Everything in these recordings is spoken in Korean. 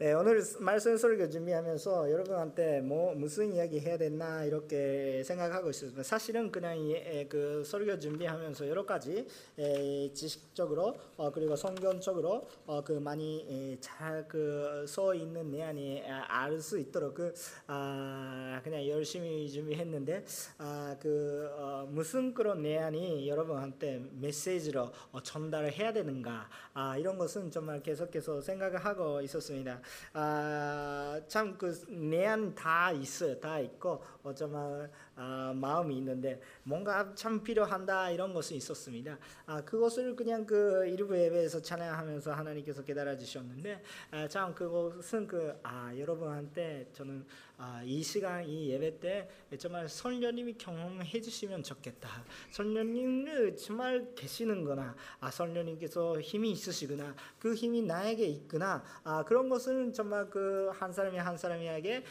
네, 오늘 말씀 설교 준비하면서 여러분한테 뭐 무슨 이야기 해야 되나 이렇게 생각하고 있었습니다. 사실은 그냥 이, 그 설교 준비하면서 여러 가지 에, 지식적으로 어, 그리고 성경적으로 어, 그 많이 잘써 있는 내용이 알 수 있도록 그 아, 그냥 열심히 준비했는데 아, 그 어, 무슨 그런 내용이 여러분한테 메시지로 어, 전달을 해야 되는가 아, 이런 것은 정말 계속해서 생각을 하고 있었습니다. 아, 참그 내안 다 있어요. 다 있고 어쩌면 아, 마음이 있는데 뭔가 참 필요한다 이런 것이 있었습니다. 아, 그것을 그냥 그 일부 예배에서 찬양하면서 하나님께서 깨달아 주셨는데 아, 참 그것은 그 아, 여러분한테 저는 아, 이 시간 이 예배 때 정말 선녀님이 경험해 주시면 좋겠다. 선녀님을 정말 계시는구나. 아, 선녀님께서 힘이 있으시구나. 그 힘이 나에게 있구나. 아, 그런 것은 정말 그 한 사람이 한 사람에게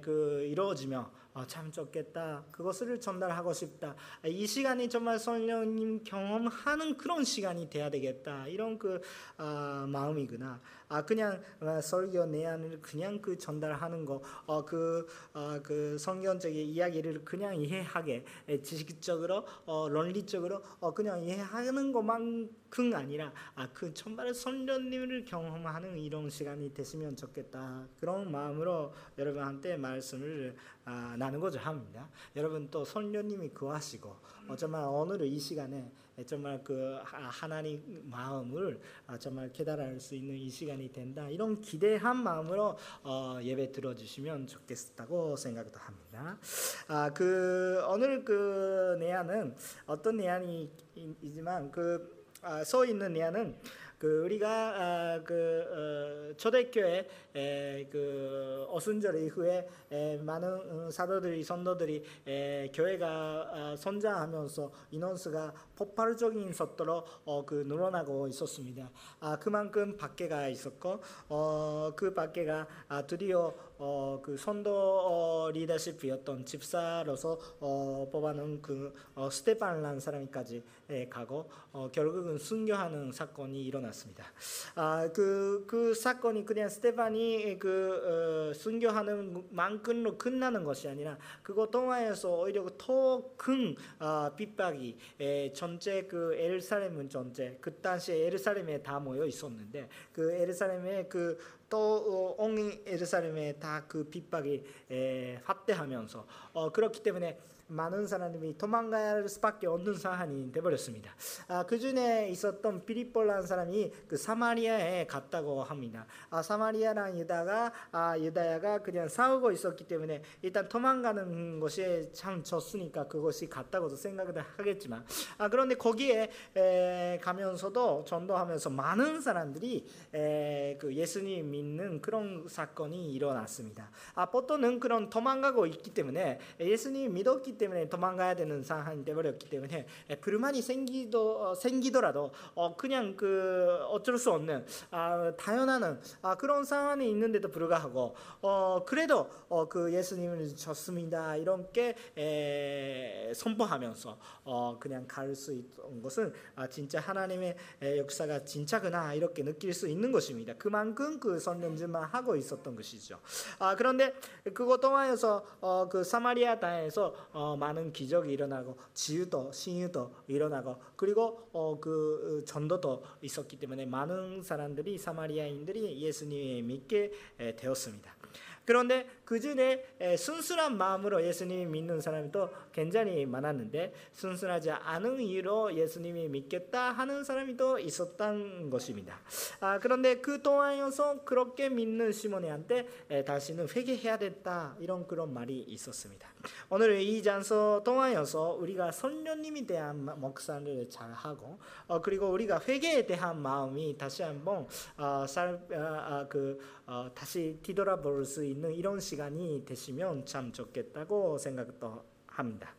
그 이루어지며 어, 참 좋겠다. 그것을 전달하고 싶다. 이 시간이 정말 성령님 경험하는 그런 시간이 돼야 되겠다. 이런 그 아, 마음이구나. 아 그냥 어, 설교 내용을 그냥 그 전달하는 거, 어, 그, 어, 그 성경적인 이야기를 그냥 이해하게 지식적으로, 어,論理적으로 어, 그냥 이해하는 것만큼 아니라 아, 그 정말 성령님을 경험하는 이런 시간이 됐으면 좋겠다. 그런 마음으로 여러분한테 말씀을 아, 나누고자 합니다. 여러분 또 성령님이 구하시고 어, 정말 오늘 이 시간에 정말 그 하나님 마음을 아, 정말 깨달을 수 있는 이 시간이 된다. 이런 기대한 마음으로 어, 예배 들어주시면 좋겠다고 생각도 합니다. 아, 그 오늘 그 내야는 어떤 내야이지만 그써 아, 있는 내야는 그 우리가 아, 그 어, 초대교회 그 어순절 이후에 많은 어, 사도들이 선도들이 교회가 아, 성장하면서 인원수가 폭발적인 속도로 어, 그 늘어나고 있었습니다. 아 그만큼 밖에가 있었고 그 밖에가 드디어 어, 그 선도 어, 리더십이었던 집사로서 어, 뽑아놓은 그 어, 스테판이라는 사람까지 예, 가고 어, 결국은 순교하는 사건이 일어났습니다. 아, 그, 그 사건이 그냥 스테판이 그 어, 순교하는 만큼으로 끝나는 것이 아니라 그거 통하여서 오히려 더큰 어, 핍박이 예, 전체 그 에르살렘은 전체 그 당시에 에르살렘에 다 모여 있었는데 그 에르살렘에 그또온 어, 에르살렘에 다 그 핍박이 에, 확대하면서 어, 그렇기 때문에 많은 사람들이 도망갈 수밖에 없는 상황이 되버렸습니다. 아, 그 중에 있었던 피리폴라는 사람이 그 사마리아에 갔다고 합니다. 아, 사마리아랑 유다가 아, 유다야가 그냥 싸우고 있었기 때문에 일단 도망가는 것이 참 좋으니까 그것이 같다고도 생각을 하겠지만 아, 그런데 거기에 에, 가면서도 전도하면서 많은 사람들이 에, 그 예수님 믿는 그런 사건이 일어났습니다. 아, 보통은 그런 도망가고 있기 때문에 예수님 믿었기 때문에 도망가야 되는 상황이 되버렸기 때문에 불만이 생기도 어, 생기더라도 어, 그냥 그 어쩔 수 없는 아, 당연한 아, 그런 상황이 있는데도 불구하고 어, 그래도 어, 그 예수님을 줬습니다 이렇게 에, 선포하면서 어, 그냥 갈 수 있던 것은 아, 진짜 하나님의 역사가 진짜구나 이렇게 느낄 수 있는 것입니다. 그만큼 그 선전지만 하고 있었던 것이죠. 아, 그런데 그것 통하여서 어, 그 사마리아 땅에서 어, 어, 많은 기적이 일어나고 지유도 신유도 일어나고 그리고 어, 그 어, 전도도 있었기 때문에 많은 사람들이 사마리아인들이 예수님을 믿게 되었습니다. 그런데 그 중에 순수한 마음으로 예수님을 믿는 사람이 또 굉장히 많았는데 순수하지 않은 이유로 예수님이 믿겠다 하는 사람이 또 있었던 것입니다. 아, 그런데 그 동안에서 그렇게 믿는 시몬이한테 다시는 회개해야 됐다 이런 그런 말이 있었습니다. 오늘 이 장소 동안에서 우리가 선녀님에 대한 목사를 잘 하고 어, 그리고 우리가 회개에 대한 마음이 다시 한번 어, 살, 어, 어 그, 어, 다시 뒤돌아볼 수 있는 이런 시 간이 되시면 참 좋겠다고 생각도 합니다.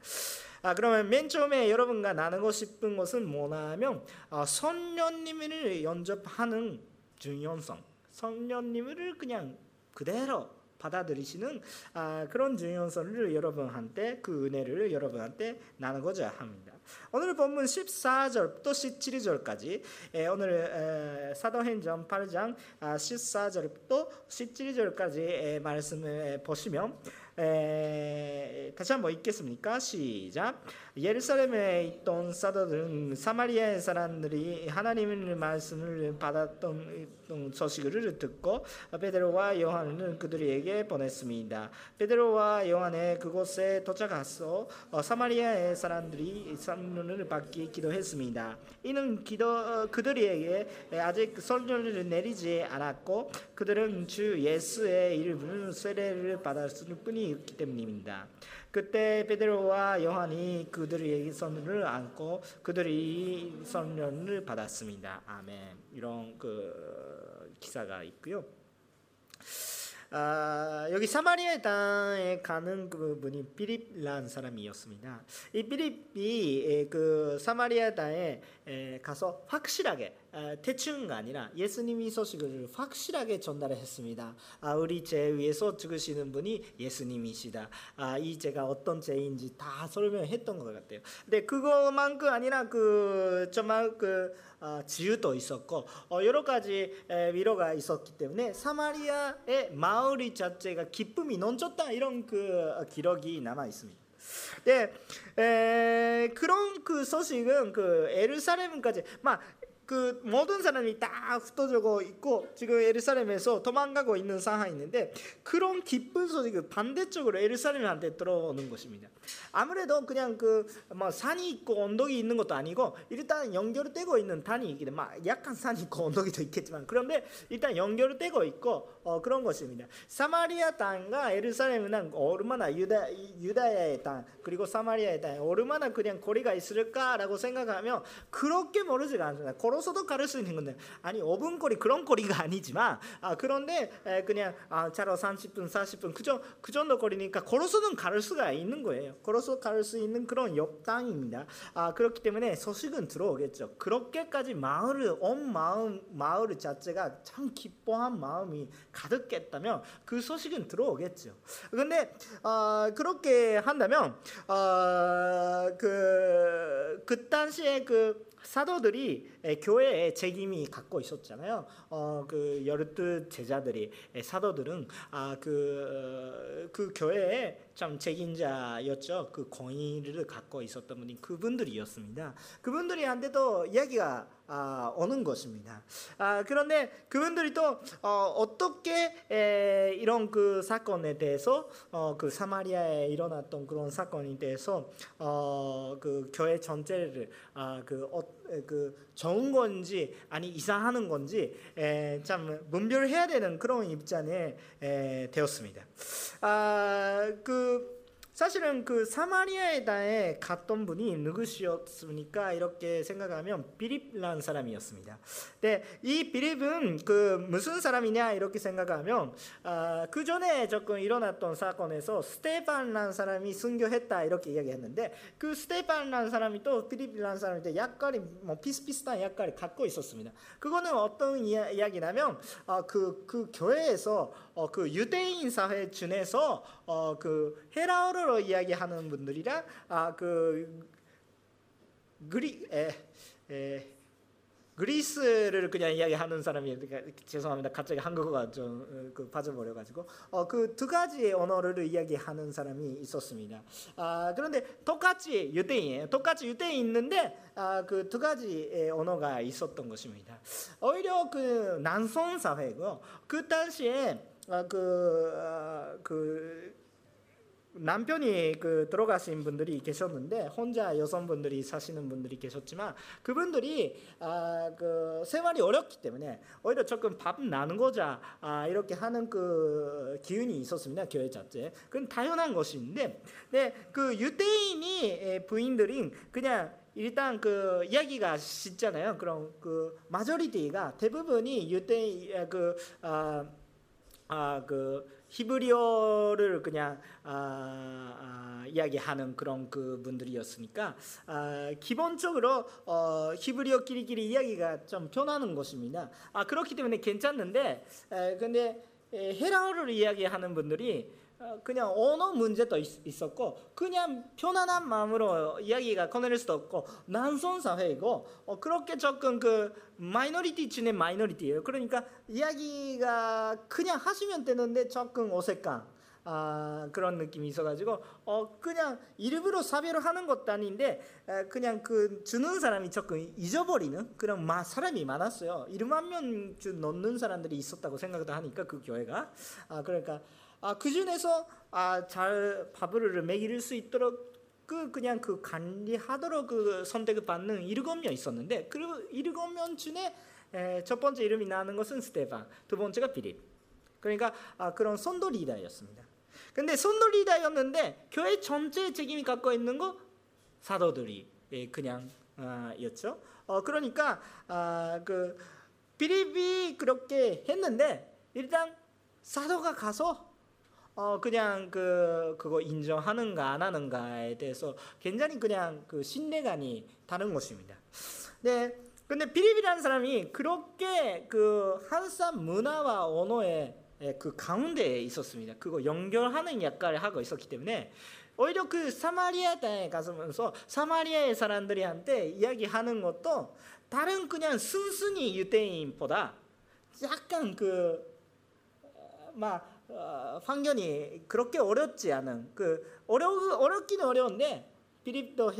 아, 그러면 맨 처음에 여러분과 나누고 싶은 것은 뭐냐면 아, 선녀님을 연접하는 중요성, 선녀님을 그냥 그대로 받아들이시는 아, 그런 중요성을 여러분한테 그 은혜를 여러분한테 나누고자 합니다. 오늘 본문 14절부터 17절까지 에, 오늘 에, 사도행전 8장 아, 14절부터 17절까지 에, 말씀을 보시면 에, 다시 한번 읽겠습니까? 시작. 예루살렘에 있던 사도들은 사마리아의 사람들이 하나님의 말씀을 받았던 소식을 듣고 베드로와 요한을 그들에게 보냈습니다. 베드로와 요한의 그곳에 도착해서 사마리아의 사람들이 선문을 받기 기도했습니다. 이는 기도 그들에게 아직 설교를 내리지 않았고 그들은 주 예수의 이름으로 세례를 받았을 뿐이었기 때문입니다. 그때 베드로와 요한이 그들에게 선을 안고 그들이 선련을 받았습니다. 아멘. 이런 그 기사가 있고요. 아, 여기 사마리아 땅에 가는 그 분이 비립라는 사람이었습니다. 이 비립이 그 사마리아 땅에 가서 확실하게 대충가 아니라 예수님이 소식을 확실하게 전달했습니다. 아, 우리 죄 위에서 죽으시는 분이 예수님이시다. 아, 이 죄가 어떤 죄인지 다 설명했던 것 같아요. 근데 그것만큼 아니라 그 정말 그 어, 지유도 있었고 어, 여러 가지 위로가 있었기 때문에 사마리아의 마을이 자체가 기쁨이 넘쳤다 이런 그 기록이 남아 있습니다. 네, 에, 그런 그 소식은 그 에르사렘까지 막 그 모든 사람이 다 흩어지고 있고 지금 예루살렘에서 도망가고 있는 상황인데 그런 기쁜 소식이 반대쪽으로 예루살렘한테 들어오는 것입니다. 아무래도 그냥 그뭐 산이 있고 언덕이 있는 것도 아니고 일단 연결되고 있는 단이 있기 때문에 약간 산이 있고 언덕이 더 있겠지만 그런데 일단 연결되고 있고 어, 그런 것입니다. 사마리아 땅과 예루살렘은 얼마나 유다 유다야의 땅 그리고 사마리아의 땅 얼마나 그냥 거리가 있을까라고 생각하면 그렇게 멀지가 않습니다. 걸어서도 가를 수 있는 건데 아니 5분 거리 그런 거리가 아니지만 아, 그런데 에, 그냥 아, 차로 30분 40분 그저 그 정도 거리니까 걸어서는 가를 수가 있는 거예요. 걸어서 갈수 있는 그런 옆 땅입니다. 아, 그렇기 때문에 소식은 들어오겠죠. 그렇게까지 마을을 온 마음 마을 자체가 참 기뻐한 마음이 가득했다면 그 소식은 들어오겠죠. 근데 어, 그렇게 한다면 어, 그, 그 당시에 그 사도들이 교회에 책임이 갖고 있었잖아요. 어, 그 열두 제자들이 사도들은 아, 그, 그 교회에 참 책임자였죠. 그 권위를 갖고 있었던 분이 그분들이었습니다. 그분들이한테도 이야기가 아, 오는 것입니다. 아, 그런데 그분들이 또 어, 떻게 이런 그 사건에 대해서 어, 그 사마리아에 일어났던 그런 사건에 대해서 어, 그 교회 전체를 아, 그, 어, 그 좋은 건지 아니 이상하는 건지 에, 참 분별해야 되는 그런 입장에 에, 되었습니다. 아, 그 사실은 그 사마리아에 다에 갔던 분이 누구시었습니까? 이렇게 생각하면 비립라는 사람이었습니다. 네, 이 비립은 그 무슨 사람이냐 이렇게 생각하면 아, 그 전에 조금 일어났던 사건에서 스테반라는 사람이 순교했다 이렇게 이야기했는데 그 스테반라는 사람이 또 비립이라는 사람인데 약간이 뭐 비슷비슷한 약간을 갖고 있었습니다. 그거는 어떤 이야 기냐면 아, 그, 그 교회에서 어, 그 유대인 사회 중에서 어, 그 헤라어로 이야기하는 분들이랑 아, 그 그리 에, 에, 그리스를 그냥 이야기하는 사람이 죄송합니다. 갑자기 한국어가 좀그 어, 빠져버려 가지고 어, 그 두 가지의 언어를 이야기하는 사람이 있었습니다. 아, 그런데 똑같이 유대인이에요. 똑같이 유대인 있는데 아, 그 두 가지의 언어가 있었던 것입니다. 오히려 그 난성 사회고 그 당시에 아, 그, 아, 그 남편이 그 들어가신 분들이 계셨는데 혼자 여성분들이 사시는 분들이 계셨지만 그분들이 아, 그 생활이 어렵기 때문에 오히려 조금 밥 나는 거자 아, 이렇게 하는 그 기운이 있었습니다 교회 자체. 그건 당연한 것인데, 네, 그 유대인이 부인들이 그냥 일단 그 이야기가 쉽잖아요. 그럼 그 마저리티가 대부분이 유대 그 아, 아, 그 히브리어를 그냥 아, 아, 이야기하는 그런 그 분들이었으니까 아, 기본적으로 어, 히브리어끼리끼리 이야기가 좀 편하는 것입니다. 아 그렇기 때문에 괜찮는데 에, 근데 에, 헬라어를 이야기하는 분들이 어, 그냥 언어 문제도 있, 었고 그냥 편안한 마음으로 이야기가 꺼낼 수도 없고 낯선 사회이고 어, 그렇게 조금 그 minority 중에 minority예요. 그러니까 이야기가 그냥 하시면 되는데 조금 어색한 아, 그런 느낌이 있어가지고 어 그냥 일부러 사별을 하는 것도 아닌데 에, 그냥 그 주는 사람이 조금 잊어버리는 그런 마, 사람이 많았어요. 1만 명 넣는 사람들이 있었다고 생각도 하니까 그 교회가 아 그러니까 아, 그 중에서 아, 잘 밥을 먹일 수 있도록 그 그냥 그 관리하도록 그 선택을 받는 일곱 명 있었는데 그 일곱 명 중에 에, 첫 번째 이름이 나는 것은 스테반, 두 번째가 비립. 그러니까 아, 그런 선도 리더였습니다. 근데 선도 리더였는데 교회 전체 책임이 갖고 있는 거 사도들이 예, 그냥 아, 였죠. 어, 그러니까 아, 그 비립이 그렇게 했는데 일단 사도가 가서 어 그냥 그 그거 인정하는가 안 하는가에 대해서 굉장히 그냥 그 신뢰감이 다른 것입니다. 네. 근데 비립이라는 사람이 그렇게 그 한산 문화와 언어의 그 가운데에 있었습니다. 그거 연결하는 역할을 하고 있었기 때문에 오히려 그 사마리아 땅에 가서면서 사마리아의 사람들이한테 이야기하는 것도 다른 그냥 순순히 유대인보다 약간 그 막 어, 환경이 그렇게 어렵지 않은 그 어려 어렵기는 어려운데 필립도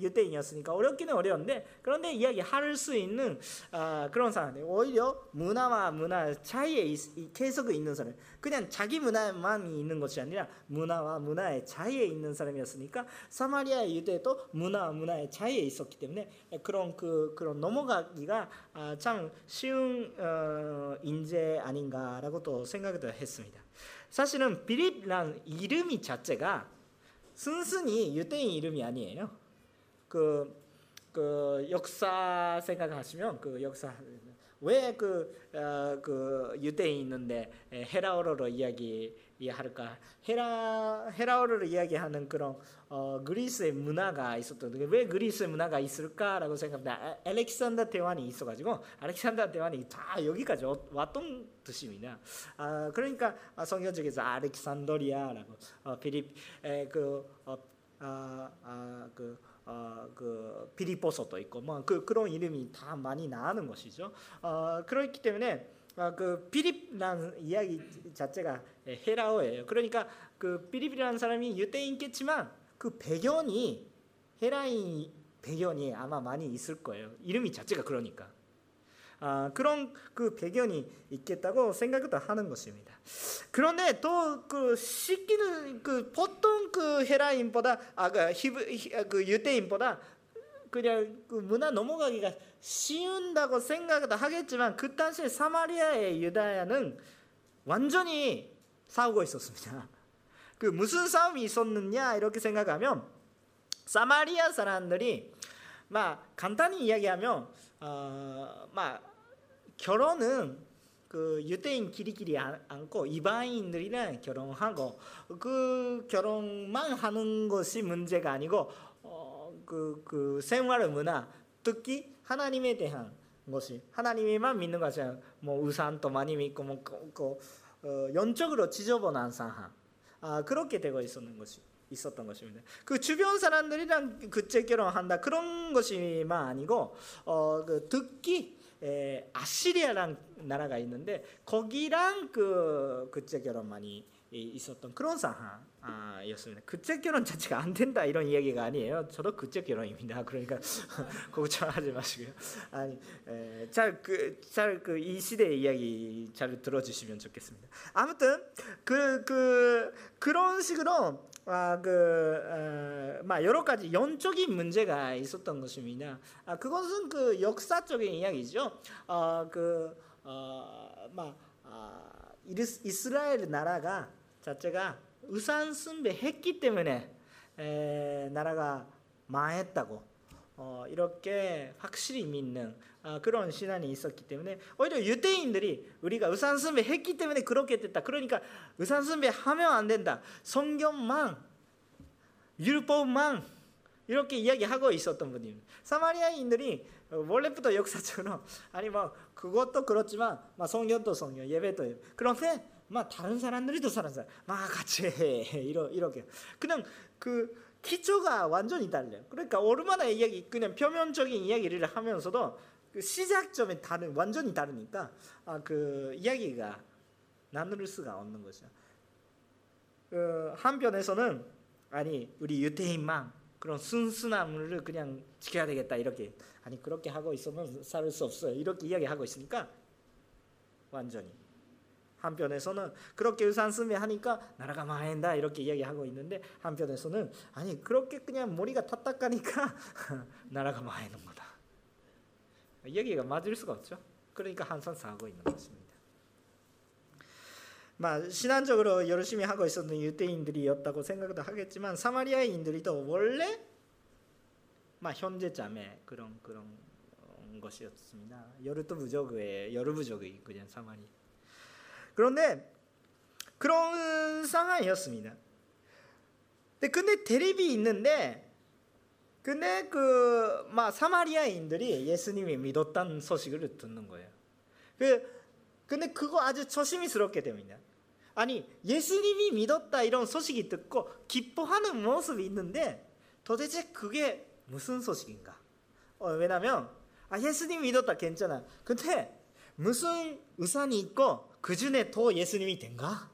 유대인이었으니까 어렵기는 어려운데 그런데 이야기 할 수 있는 아, 그런 사람들 오히려 문화와 문화 차이에 있, 계속 있는 사람 그냥 자기 문화만 있는 것이 아니라 문화와 문화의 차이에 있는 사람이었으니까 사마리아 유대도 문화와 문화의 차이에 있었기 때문에 그런 그 그런 넘어가기가 아, 참 쉬운 어, 인재 아닌가라고 또 생각도 했습니다. 사실은 빌립란 이름이 자체가 순순히 유대인 이름이 아니에요. 그, 그 역사 생각하시면 그 역사 왜그 어, 그 유대인 있는데 헤라어로 이야기 할까? 헤라 헤라어를 이야기하는 그런 어, 그리스의 문화가 있었던 왜 그리스의 문화가 있을까라고 생각합니다. 알렉산더 대왕이 있어가지고 알렉산더 대왕이 다 여기까지 왔던 뜻입니다. 아, 그러니까 성경 쪽에서 알렉산더리아라고 어, 필립 에, 그 어, 아, 아, 그 어, 그 비리포소도 있고 뭐 그 그런 이름이 다 많이 나오는 것이죠. 어, 그렇기 때문에 어, 그 비립이라는 이야기 자체가 헤라어예요. 그러니까 그 비립이라는 사람이 유대인겠지만 그 배경이 헤라인 배경이 아마 많이 있을 거예요. 이름이 자체가 그러니까. 아, 그런 그 배경이 있겠다고 생각을 하는 것입니다. 그런데 또 그 시기는 그 보통 그 헤라인보다 아그 히브 그 유대인보다 그냥 그 문화 넘어가기가 쉬운다고 생각을 하겠지만 그 당시에 사마리아의 유다야는 완전히 싸우고 있었습니다. 그 무슨 싸움이 있었느냐 이렇게 생각하면 사마리아 사람들이 막 간단히 이야기하면 어, 막 결혼은 그 유대인 끼리끼리 않고 이방인들이랑 결혼하고 그 결혼만 하는 것이 문제가 아니고 어, 그, 그 생활 문화 특히 하나님에 대한 것이 하나님만 믿는 것이 뭐 우산도 많이 믿고 뭐 그, 어, 연적으로 지저분한 상황. 아, 그렇게 되고 있었는 것이 있었던 것입니다. 그 주변 사람들이랑 그제 결혼한다 그런 것이만 아니고 어, 그 듣기 에, 아시리아란 나라가 있는데 거기랑 그 그제 결혼만이 있었던 그런 상황이었습니다. 그제 결혼 자체가 안 된다 이런 이야기가 아니에요. 저도 그제 결혼입니다. 그러니까 걱정하지 마시고요. 아니 잘그 그이 시대의 이야기 잘 들어주시면 좋겠습니다. 아무튼 그그 그, 그런 식으로 아, 그, 어, 막 여러 가지 영적인 문제가 있었던 것입니다. 아, 그것은 그 역사적인 이야기죠. 어, 그, 어, 막, 아, 이스라엘 나라가 자체가 우산 숭배했기 때문에 에, 나라가 망했다고 어, 이렇게 확실히 믿는 어, 그런 신앙이 있었기 때문에 오히려 유대인들이 우리가 의산 숭배 했기 때문에 그렇게 됐다. 그러니까 의산 숭배 하면 안 된다. 성경만 율법만 이렇게 이야기하고 있었던 분입니다. 사마리아인들이 원래부터 역사처럼 아니 뭐 그것도 그렇지만 성경도 성경 예배도 예배. 그런데 막 다른 사람들이도 사는 사람 막 같이 해 이러 이렇게 그냥 그 기초가 완전히 달라요. 그러니까 얼마나 이야기 그냥 표면적인 이야기를 하면서도 그 시작점이 다른 완전히 다르니까 아, 그 이야기가 나눌 수가 없는 거죠. 그 한편에서는 아니 우리 유태인만 그런 순수함을 그냥 지켜야 되겠다 이렇게. 아니 그렇게 하고 있으면 살 수 없어요. 이렇게 이야기하고 있으니까 완전히. 한편에서는 그렇게 유산스미 하니까 나라가 망한다 이렇게 이야기하고 있는데 한편에서는 아니 그렇게 그냥 머리가 탓딱하니까 나라가 망하는 거다. 이야기가 맞을 수가 없죠. 그러니까 항상 싸우고 있는 것입니다 막 신앙적으로 열심히 하고 있었던 유대인들이었다고 생각도 하겠지만 사마리아인들도 원래 막 현재점에 그런 그런 것이었습니다. 여르트 부족의 여르 부족의 그냥 사마리. 그런데 그런 상황이었습니다. 근데 근데 대립이 있는데 근데 그 막 사마리아인들이 예수님이 믿었다는 소식을 듣는 거예요. 그 근데 그거 아주 조심스럽게 됩니다. 아니 예수님이 믿었다 이런 소식이 듣고 기뻐하는 모습이 있는데 도대체 그게 무슨 소식인가? 어, 왜냐면 아 예수님 믿었다 괜찮아. 근데 무슨 우산이 있고 그 중에 더 예수님이 된가?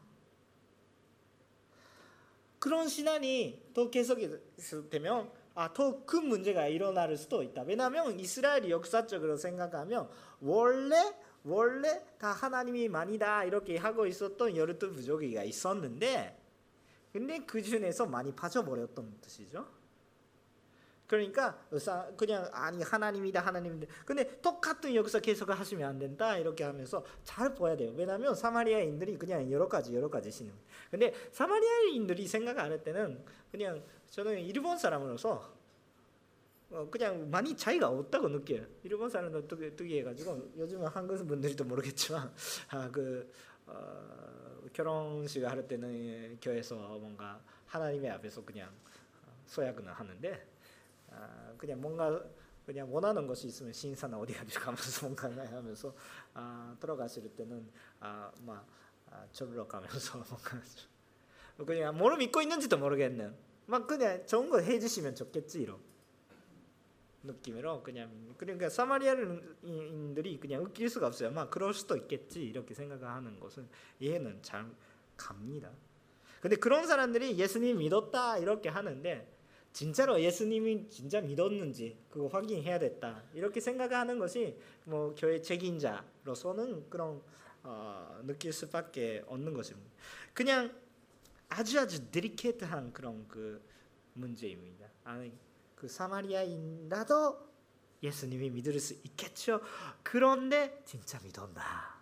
그런 신앙이 더 계속되면 아, 더 큰 문제가 일어날 수도 있다. 왜냐하면 이스라엘이 역사적으로 생각하면 원래 원래 다 하나님이 많이다 이렇게 하고 있었던 여르트 부족이가 있었는데 근데 그 중에서 많이 빠져버렸던 뜻이죠. 그러니까 그냥 아니 하나님이다 하나님인데 근데 똑같은 역사 계속 하시면 안 된다 이렇게 하면서 잘 봐야 돼요. 왜냐하면 사마리아인들이 그냥 여러 가지 여러 가지 신는. 근데 사마리아인들이 생각 안 할 때는 그냥 저는 일본 사람으로서 어, 그냥 많이 차이가 없다고 느껴요. 일본 사람도 특이해가지고 요즘은 한국 분들도 모르겠지만 아 그 어, 결혼식 할 때는 교회에서 뭔가 하나님의 앞에서 그냥 소약은 하는데 아, 그냥 뭔가 그냥 원하는 것이 있으면 신사나 어디 가지 가면서 뭔가 하면서 아, 들어가실 때는 아 막 아, 절로 가면서 뭔가 그냥 뭐를 믿고 있는지도 모르겠는 막 그냥 좋은 거 해주시면 좋겠지 이런. 느낌으로 그냥 그러니까 사마리아인들이 그냥 웃길 수가 없어요. 막 그럴 수도 있겠지 이렇게 생각하는 것은 이해는 잘 갑니다. 근데 그런 사람들이 예수님 믿었다 이렇게 하는데 진짜로 예수님이 진짜 믿었는지 그거 확인해야 됐다 이렇게 생각하는 것이 뭐 교회 책임자로서는 그런 어, 느낄 수밖에 없는 것입니다. 그냥 아주 아주 드리케트한 그런 그 문제입니다. 아니 그 사마리아인라도 예수님이 믿을 수 있겠죠. 그런데 진짜 믿었다.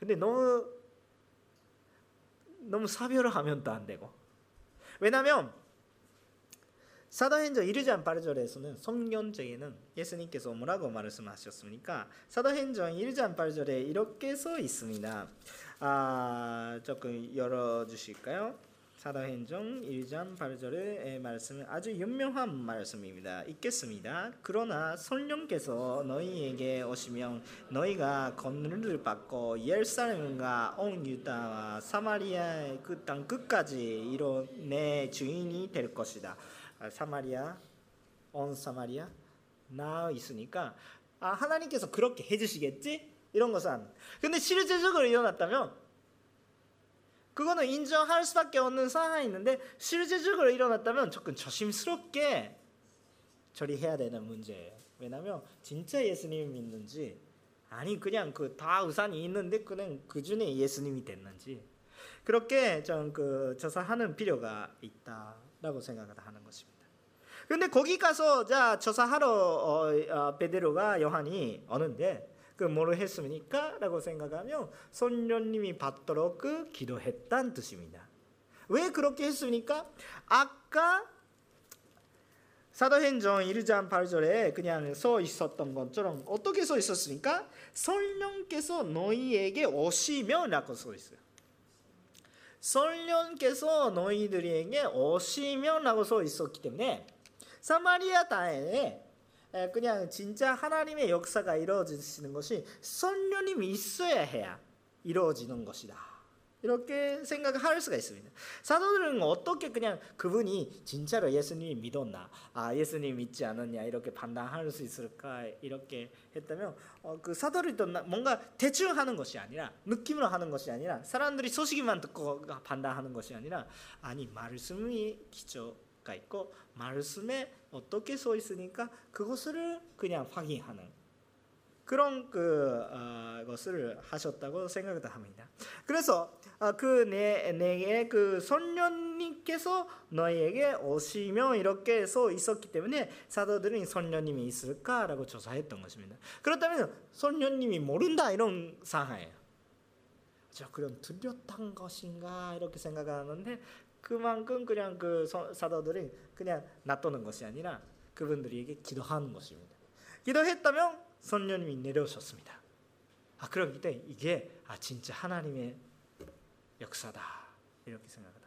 근데 너무 너무 사별하면 또 안 되고. 왜냐하면 사도행전 1장 8절에서는 성년제에는 예수님께서 뭐라고 말씀하셨습니까? 사도행전 1장 8절에 이렇게 써 있습니다. 아, 조금 열어 주실까요? 사도행전 1장 8절의 말씀은 아주 유명한 말씀입니다. 읽겠습니다. 그러나 성령께서 너희에게 오시면 너희가 권능을 받고 예루살렘과 온 유다와 사마리아의 그 땅 끝까지 이로 내 주인이 될 것이다. 아, 사마리아, 온 사마리아 나 있으니까 아 하나님께서 그렇게 해주시겠지 이런 것은 근데 실제적으로 일어났다면 그거는 인정할 수밖에 없는 상황이 있는데 실제적으로 일어났다면 조금 조심스럽게 처리해야 되는 문제예요. 왜냐하면 진짜 예수님이 믿는지 아니 그냥 그 다 우산이 있는데 그냥 그 중에 예수님이 됐는지 그렇게 좀그 조사하는 필요가 있다라고 생각을 하는 것입니다. 근데 거기 가서 자 조사하러 어, 어, 베드로가 요한이 오는데 그 뭐를 했습니까? 라고 생각하면 성령님이 받도록 그 기도했다는 뜻입니다. 왜 그렇게 했습니까? 아까 사도행전 1장 8절에 그냥 써 있었던 것처럼 어떻게 써 있었습니까? 성령께서 너희에게 오시면 라고 써 있어요. 성령께서 너희들에게 오시면 라고 써 있었기 때문에 사마리아 땅에 그냥 진짜 하나님의 역사가 이루어지는 것이 성령님이 있어야 해야 이루어지는 것이다. 이렇게 생각할 수가 있습니다. 사도들은 어떻게 그냥 그분이 진짜로 예수님 믿었나, 아 예수님 믿지 않았냐 이렇게 판단할 수 있을까 이렇게 했다면 어, 그 사도들도 뭔가 대충 하는 것이 아니라 느낌으로 하는 것이 아니라 사람들이 소식만 듣고 판단하는 것이 아니라 아니 말씀이 기초가 있고 말씀에 어떻게 써 있으니까 그것을 그냥 확인하는 그런 그 어, 것을 하셨다고 생각을 합니다. 그래서 어, 그내 내게 그 선녀님께서 너희에게 오시며 이렇게 써 있었기 때문에 사도들은 선녀님이 있을까라고 조사했던 것입니다. 그렇다면 선녀님이 모른다 이런 상황이에요. 저 그럼 들렸던 것인가 이렇게 생각하는데 그만큼 그냥 그 사도들이 그냥 놔두는 것이 아니라 그분들에게 기도하는 것입니다. 기도했다면 선녀님이 내려오셨습니다. 아 그럼 이때 이게 아 진짜 하나님의 역사다 이렇게 생각하다.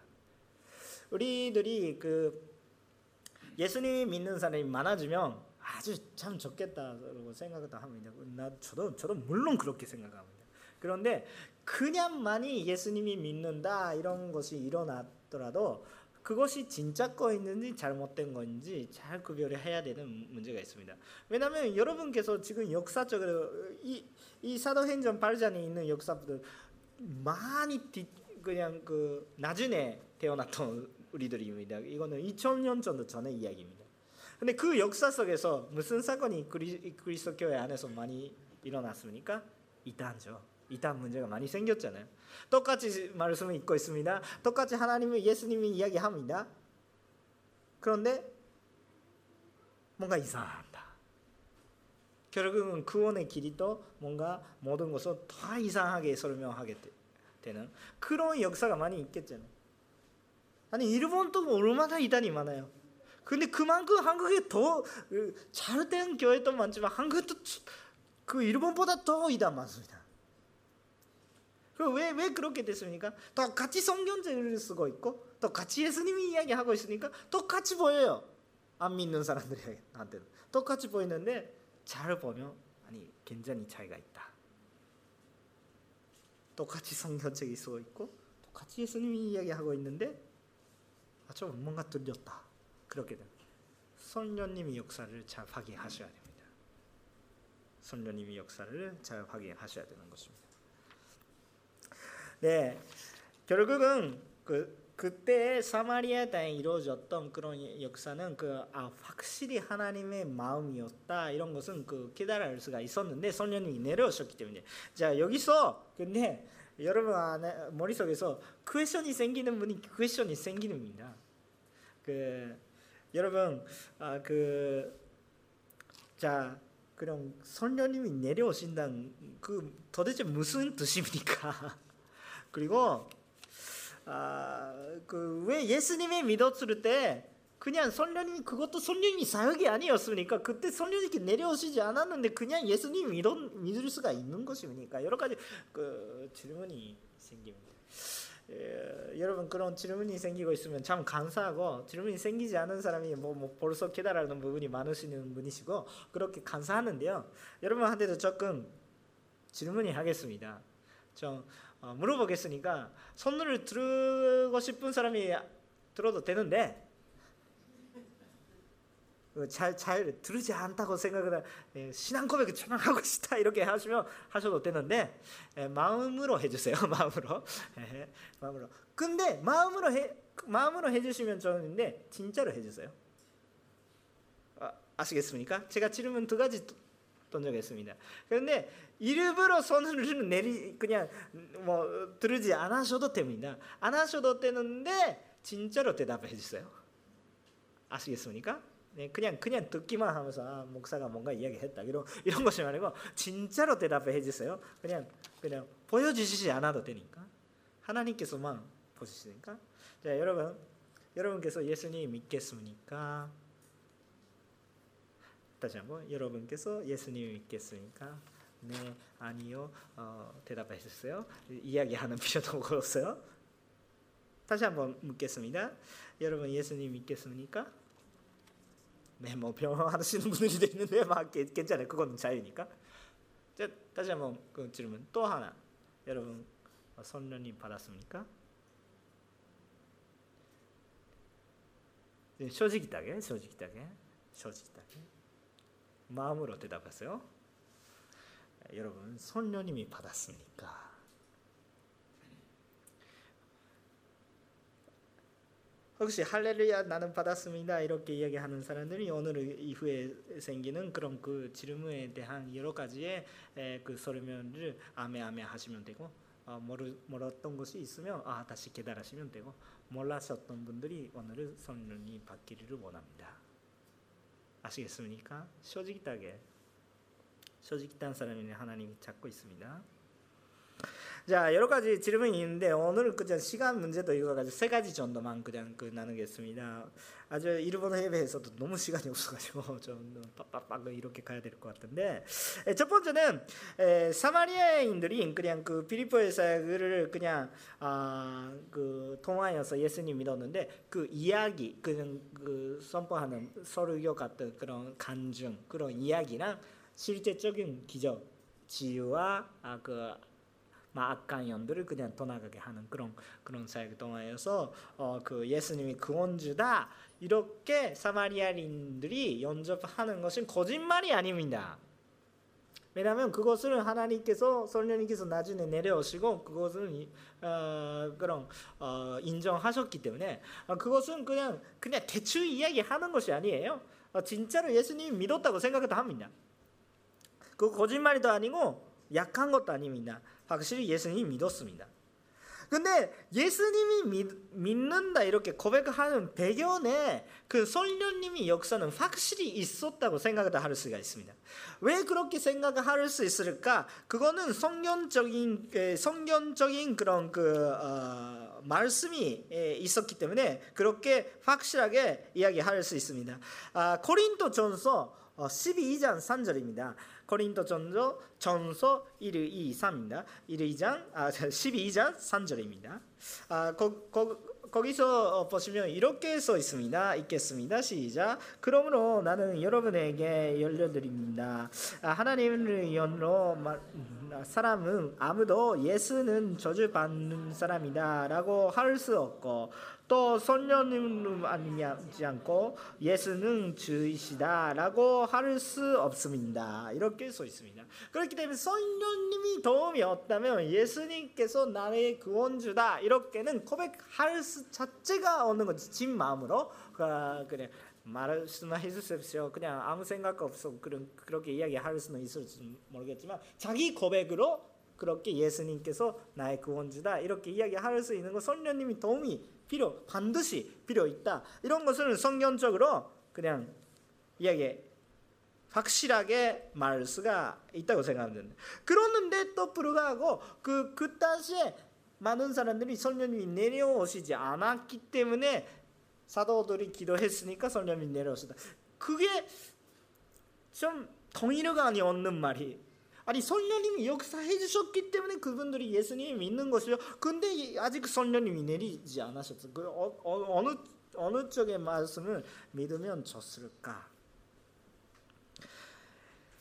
우리들이 그 예수님이 믿는 사람이 많아지면 아주 참 좋겠다고 생각을 합니다. 나 저도 저도 물론 그렇게 생각합니다. 그런데 그냥만이 예수님이 믿는다 이런 것이 일어났 더라도 그것이 진짜 거 있는지 잘못된 건지 잘 구별을 해야 되는 문제가 있습니다. 왜냐하면 여러분께서 지금 역사적으로 이, 이 사도행전 8장에 있는 역사들 많이 뒤, 그냥 그 나중에 태어났던 우리들입니다. 이거는 2000년 정도 전의 이야기입니다. 근데 그 역사 속에서 무슨 사건이 그리, 그리스도 교회 안에서 많이 일어났습니까? 이단죠. 이단 문제가 많이 생겼잖아요. 똑같이 말씀을 읽고 있습니다. 똑같이 하나님을 예수님이 이야기합니다. 그런데 뭔가 이상하다. 결국은 구원의 길이 또 뭔가 모든 것을 더 이상하게 설명하게 되는 그런 역사가 많이 있겠잖아요. 아니 일본도 얼마나 이단이 많아요. 근데 그만큼 한국에 더 잘된 교회도 많지만 한국도 그 일본보다 더 이단 많습니다. 왜, 왜 그렇게 됐습니까? 똑같이 성경책을 쓰고 있고 똑같이 예수님이 이야기하고 있으니까 똑같이 보여요. 안 믿는 사람들한테는 똑같이 보이는데 잘 보면 아니 굉장히 차이가 있다. 똑같이 성경책이 쓰고 있고 똑같이 예수님이 이야기하고 있는데 아, 좀 뭔가 들렸다. 그렇게 된 선녀님이 역사를 잘 확인하셔야 됩니다. 선녀님이 역사를 잘 확인하셔야 되는 것입니다. 네, 결국은 그 그때 사마리아 땅에 이루어졌던 그런 역사는 그 아, 확실히 하나님의 마음이었다 이런 것은 그 깨달을 수가 있었는데 선녀님이 내려오셨기 때문에 자 여기서 근데 여러분 안에 머릿속에서 퀘션이 생기는 분이 퀘션이 생기는입니다. 그 여러분 아, 그 자 그럼 선녀님이 내려오신다는 그 도대체 무슨 뜻입니까? 그리고 아, 그 왜 예수님의 믿었을 때 그냥 선녀님 그것도 선녀님이 사역이 아니었으니까 그때 선녀님이 내려오시지 않았는데 그냥 예수님 믿어, 믿을 수가 있는 것입니까? 여러 가지 그 질문이 생깁니다. 예, 여러분 그런 질문이 생기고 있으면 참 감사하고 질문이 생기지 않은 사람이 뭐, 뭐 벌써 깨달는 부분이 많으시는 분이시고 그렇게 감사하는데요. 여러분한테도 조금 질문이 하겠습니다. 좀 어, 물어보겠으니까 손을 들고 싶은 사람이 들어도 되는데 잘잘 그잘 들으지 않다고 생각을 예, 신앙 고백을 정말 하고 싶다 이렇게 하시면 하셔도 되는데 예, 마음으로 해주세요. 마음으로. 예, 마음으로. 근데 마음으로 해 마음으로 해주시면 좋은데 진짜로 해주세요. 아, 아시겠습니까? 제가 질문 두 가지 던져겠습니다. 그런데 일부러 손을 내리 그냥 뭐 들으지 않으셔도 됩니다. 안 하셔도 되는데 진짜로 대답해 주세요. 아시겠습니까? 네, 그냥 그냥 듣기만 하면서 아, 목사가 뭔가 이야기했다 이런 이런 것이 아니고 진짜로 대답해 주세요. 그냥 그냥 보여주시지 않아도 되니까 하나님께서만 보시니까 자 여러분 여러분께서 예수님 믿겠습니까? 다시 한번 여러분께서 예수님을 믿겠습니까? 네, 아니요. 어, 대답해 주세요. 이야기하는 필요도 없어요. 다시 한번 묻겠습니다. 여러분 예수님 믿겠습니까? 네, 뭐 병하시는 분들이 있는데 막 괜찮아요. 그건 자유니까. 자, 다시 한번 그 질문 또 하나. 여러분 선련이 받았습니까? 솔직하게, 솔직하게, 솔직하게 마음으로 대답하세요. 여러분, 선녀님이 받았습니까? 혹시 할렐루야 나는 받았습니다 이렇게 이야기하는 사람들이 오늘 이후에 생기는 그런 그 질문에 대한 여러 가지의 그 설명을 아메 아메 하시면 되고 어, 모르, 몰랐던 것이 있으면 아 다시 깨달으시면 되고 몰랐었던 분들이 오늘은 성령이 받기를 원합니다. 아시겠습니까? 솔직하게 솔직한 사람이 하나님 찾고 있습니다. 자 여러 가지 질문이 있는데 오늘 그냥 시간 문제도 이거 가지고 세 가지 정도만 그냥 그 나누겠습니다. 아주 일본 해외에서도 너무 시간이 없어가지고 좀 빡빡빡 이렇게 가야 될 것 같은데 에, 첫 번째는 에, 사마리아인들이 그냥 그 사역을 그냥 아, 그 통화해서 예수님 믿었는데 그 이야기 그냥 그 선포하는 설교 같은 그런 간증 그런 이야기랑 실제적인 기적 지유와 아, 그 악한 연들을 그냥 떠나가게 하는 그런 그런 사역 동안에서 어, 그 예수님이 구원주다 이렇게 사마리아인들이 연접하는 것은 거짓말이 아닙니다. 왜냐하면 그것을 하나님께서 성령님께서 나중에 내려오시고 그것을 어, 그런 어, 인정하셨기 때문에 어, 그것은 그냥 그냥 대충 이야기하는 것이 아니에요. 어, 진짜로 예수님이 믿었다고 생각도 합니다. 그 거짓말이도 아니고 약한 것도 아닙니다. 확실히 예수님이 믿었습니다. 근데 예수님이 믿, 믿는다 이렇게 고백하는 배경에 그 성령님이 역사는 확실히 있었다고 생각을 할 수가 있습니다. 왜 그렇게 생각을 할 수 있을까? 그거는 성경적인 성경적인 그런 그 어, 말씀이 있었기 때문에 그렇게 확실하게 이야기할 수 있습니다. 아, 고린도전서 12장 어, 3절입니다. 고린도전서 전서 1, 2, 3입니다. 1, 2장 아 12장 3절입니다. 아 거, 거, 거기서 보시면 이렇게 써 있습니다. 읽겠습니다. 시작. 그러므로 나는 여러분에게 열려드립니다. 아, 하나님을 연로 사람은 아무도 예수는 저주받는 사람이다 라고 할 수 없고 또 성령님 아니지 않고 예수는 주이시다라고 할 수 없습니다. 이렇게 써 있습니다. 그렇기 때문에 성령님이 도움이 없다면 예수님께서 나의 구원주다 이렇게는 고백할 수 자체가 없는 거지 진 마음으로 그래 말씀해 주십시오. 그냥 아무 생각 없어 그런 그렇게 이야기할 수는 있을지 모르겠지만 자기 고백으로 그렇게 예수님께서 나의 구원주다 이렇게 이야기할 수 있는 거 성령님이 도움이 필요 반드시 필요 있다. 이런 것을 성경적으로 그냥 이야기 확실하게 말 수가 있다고 생각합니다. 그러는데 또 불구하고 그, 그 당시에 많은 사람들이 성령님이 내려오시지 않았기 때문에 사도들이 기도했으니까 성령님이 내려오시다. 그게 좀 동의력이 없는 말이 아니 성령님이 역사해 주셨기 때문에 그분들이 예수님을 믿는 것이요. 근데 아직 성령님이 내리지 않으셨어. 그 어, 어, 느 어느 쪽의 말씀을 믿으면 좋을까?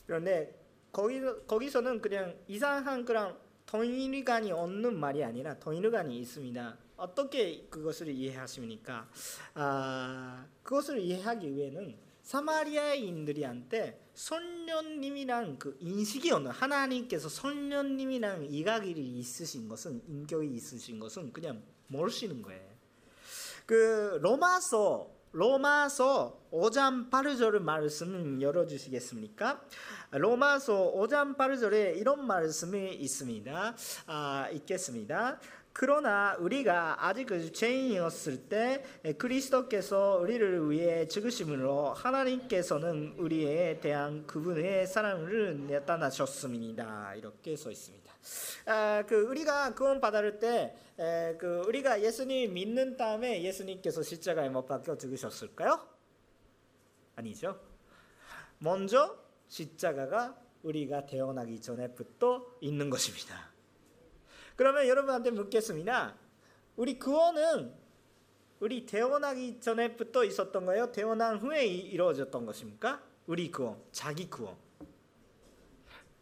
그런데 거기 거기서는 그냥 이상한 그런 동일관이 없는 말이 아니라 동일관이 있습니다. 어떻게 그것을 이해하십니까? 아, 그것을 이해하기 위해는 사마리아인들이한테 선녀님이란 그 인식이 없는 하나님께서 선녀님이란 이가길이 있으신 것은 인격이 있으신 것은 그냥 모르시는 거예요. 그 로마서 로마서 5장 8절 말씀 열어주시겠습니까? 로마서 5장 8절에 이런 말씀이 있습니다. 아, 읽겠습니다. 그러나 우리가 아직 그 죄인이었을 때 그리스도께서 우리를 위해 죽으심으로 하나님께서는 우리에 대한 그분의 사랑을 나타나셨습니다. 이렇게 써 있습니다. 아, 그 우리가 구원 받을 때, 에, 그 우리가 예수님 믿는 다음에 예수님께서 십자가에 못 박혀 죽으셨을까요? 아니죠. 먼저 십자가가 우리가 태어나기 전에부터 있는 것입니다. 그러면 여러분한테 묻겠습니다. 우리 구원은 우리 태어나기 전에부터 있었던 거예요? 태어난 후에 이루어졌던 것입니까? 우리 구원, 자기 구원.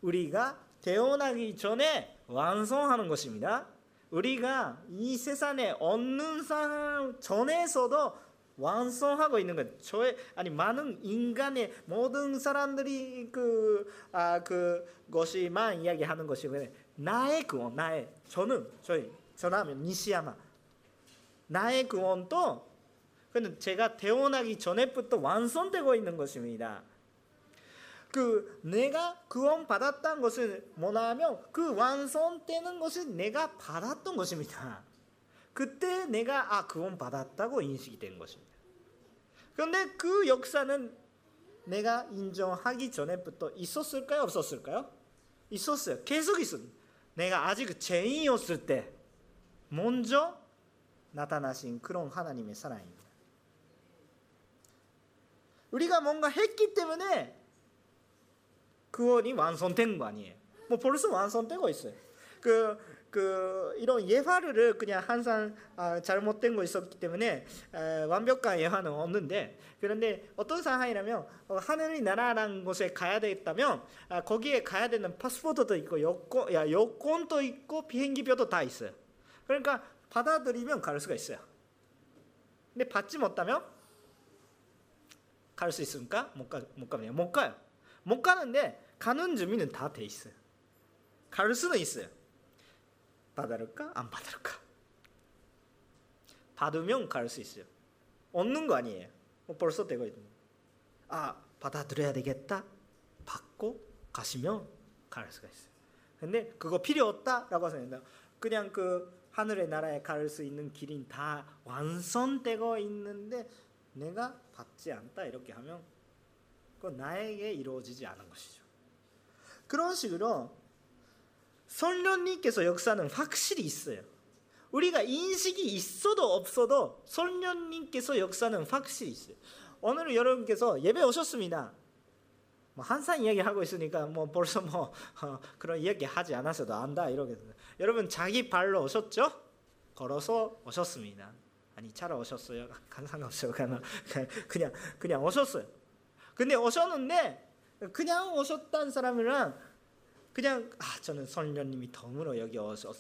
우리가 태어나기 전에 완성하는 것입니다. 우리가 이 세상에 없는 사람 전에서도 완성하고 있는 것. 저의 아니 많은 인간의 모든 사람들이 그아그 것이만 이야기하는 것이 왜 나의 구원, 나의 저는 저희 저라면 니시야마 나의 구원도 그는 제가 태어나기 전에부터 완성되고 있는 것입니다. 그 내가 구원 받았다는 것은 뭐냐면 그 완성되는 것이 내가 받았던 것입니다. 그때 내가 아 구원 받았다고 인식이 된 것입니다. 그런데 그 역사는 내가 인정하기 전에부터 있었을까요? 없었을까요? 있었어요. 계속 있었 내가 아직 죄인이었을 때 먼저 나타나신 그런 하나님의 사랑입니다. 우리가 뭔가 했기 때문에 구원이 완성된 거 아니에요. 뭐 벌써 완성되고 있어요. 그, 그 이런 예화를 그냥 항상 아, 잘못된 거 있었기 때문에 에, 완벽한 예화는 없는데 그런데 어떤 상황이라면 어, 하늘의 나라라는 곳에 가야 되겠다면 아, 거기에 가야 되는 파스포트도 있고 여권, 야, 여권도 있고 비행기표도 다 있어요. 그러니까 받아들이면 갈 수가 있어요. 근데 받지 못하면 갈 수 있습니까? 못, 가, 못 가요. 못 가요. 못 가는데 가는 준비는 다 돼 있어요. 갈 수는 있어요. 받을까? 안 받을까? 받으면 갈 수 있어요. 얻는 거 아니에요. 뭐 벌써 되고 있는 아, 받아들여야 되겠다. 받고 가시면 갈 수가 있어요. 근데 그거 필요 없다라고 생각합니다. 그냥 그 하늘의 나라에 갈 수 있는 길이 다 완성되고 있는데 내가 받지 않다 이렇게 하면 그건 나에게 이루어지지 않은 것이죠. 그런 식으로 성령님께서 역사는 확실히 있어요. 우리가 인식이 있어도 없어도 성령님께서 역사는 확실히 있어요. 오늘 여러분께서 예배 오셨습니다. 뭐 항상 이야기하고 있으니까 뭐 벌써 뭐 어, 그런 이야기 하지 않았어도 안다 이러게 여러분 자기 발로 오셨죠? 걸어서 오셨습니다. 아니 차로 오셨어요? 상관없어요. 그냥 그냥 그냥 오셨어요. 근데 오셨는데 그냥 오셨단 사람이랑 그냥 아 저는 성령님이 덤으로 여기 오셨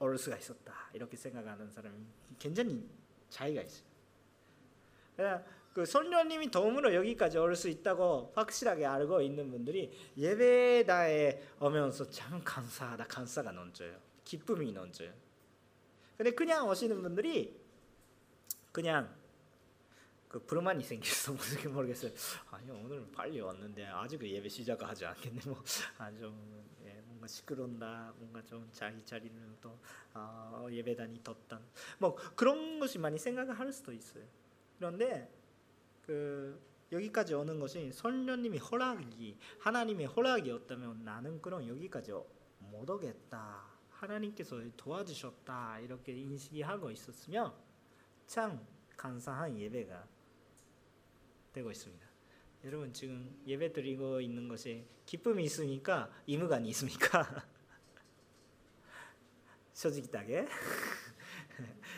올 수가 있었다 이렇게 생각하는 사람이 굉장히 차이가 있어요. 그냥 그 성령님이 덤으로 여기까지 올 수 있다고 확실하게 알고 있는 분들이 예배다에 오면서 참 감사하다 감사가 넘쳐요. 기쁨이 넘쳐요. 근데 그냥 오시는 분들이 그냥 그 불만이 생겼어 무슨 모르겠어요. 아니 오늘 빨리 왔는데 아직 예배 시작하지 않겠네. 뭐아좀 예, 뭔가 시끄러운다. 뭔가 좀 자기 자리는 또 어, 예배단이 뒀다. 뭐 그런 것이 많이 생각을 할 수도 있어요. 그런데 그 여기까지 오는 것이 성령님이 허락이 하나님의 허락이었다면 나는 그럼 여기까지 못 오겠다. 하나님께서 도와주셨다 이렇게 인식하고 있었으면 참 감사한 예배가 되고 있습니다. 여러분 지금 예배 드리고 있는 것에 기쁨이 있습니까? 의무감이 있습니까? 솔직하게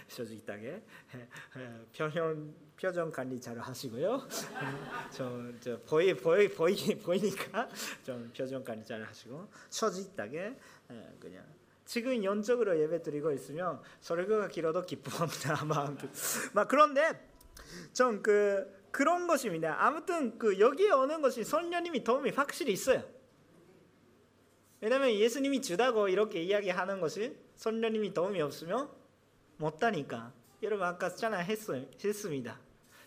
솔직하게 표현 표정 관리 잘 하시고요. 저저 보이 보이 보이 보이니까 좀 표정 관리 잘 하시고 솔직하게 그냥 지금 연적으로 예배 드리고 있으면 설교가 길어도 기쁨합니다. 마음 막 그런데 좀그 그런 것입니다. 아무튼 그 여기에 오는 것이 성령님이 도움이 확실히 있어요. 왜냐하면 예수님이 주다고 이렇게 이야기하는 것이 성령님이 도움이 없으면 못다니까. 여러분 아까 찬양 했어요. 했습니다.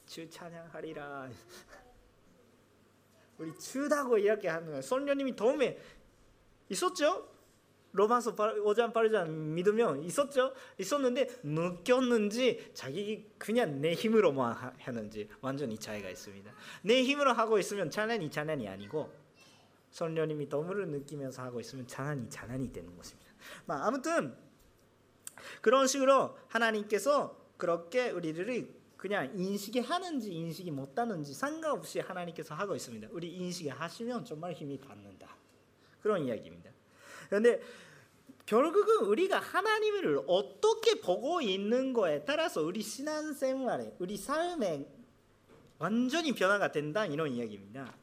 주 찬양하리라. 우리 주다고 이렇게 하는 거예요. 성령님이 도움이 있었죠? 로마서 5장 8장 믿으면 있었죠? 있었는데 느꼈는지 자기 그냥 내 힘으로만 하는지 완전히 차이가 있습니다. 내 힘으로 하고 있으면 찬양이 찬양이 아니고 성령님이 덤을 느끼면서 하고 있으면 찬양이 찬양이 되는 것입니다. 아무튼 그런 식으로 하나님께서 그렇게 우리를 그냥 인식이 하는지 인식이 못하는지 상관없이 하나님께서 하고 있습니다. 우리 인식이 하시면 정말 힘이 받는다. 그런 이야기입니다. 그런데 결국은 우리가 하나님을 어떻게 보고 있는 거에 따라서 우리 신앙생활에 우리 삶에 완전히 변화가 된다 이런 이야기입니다.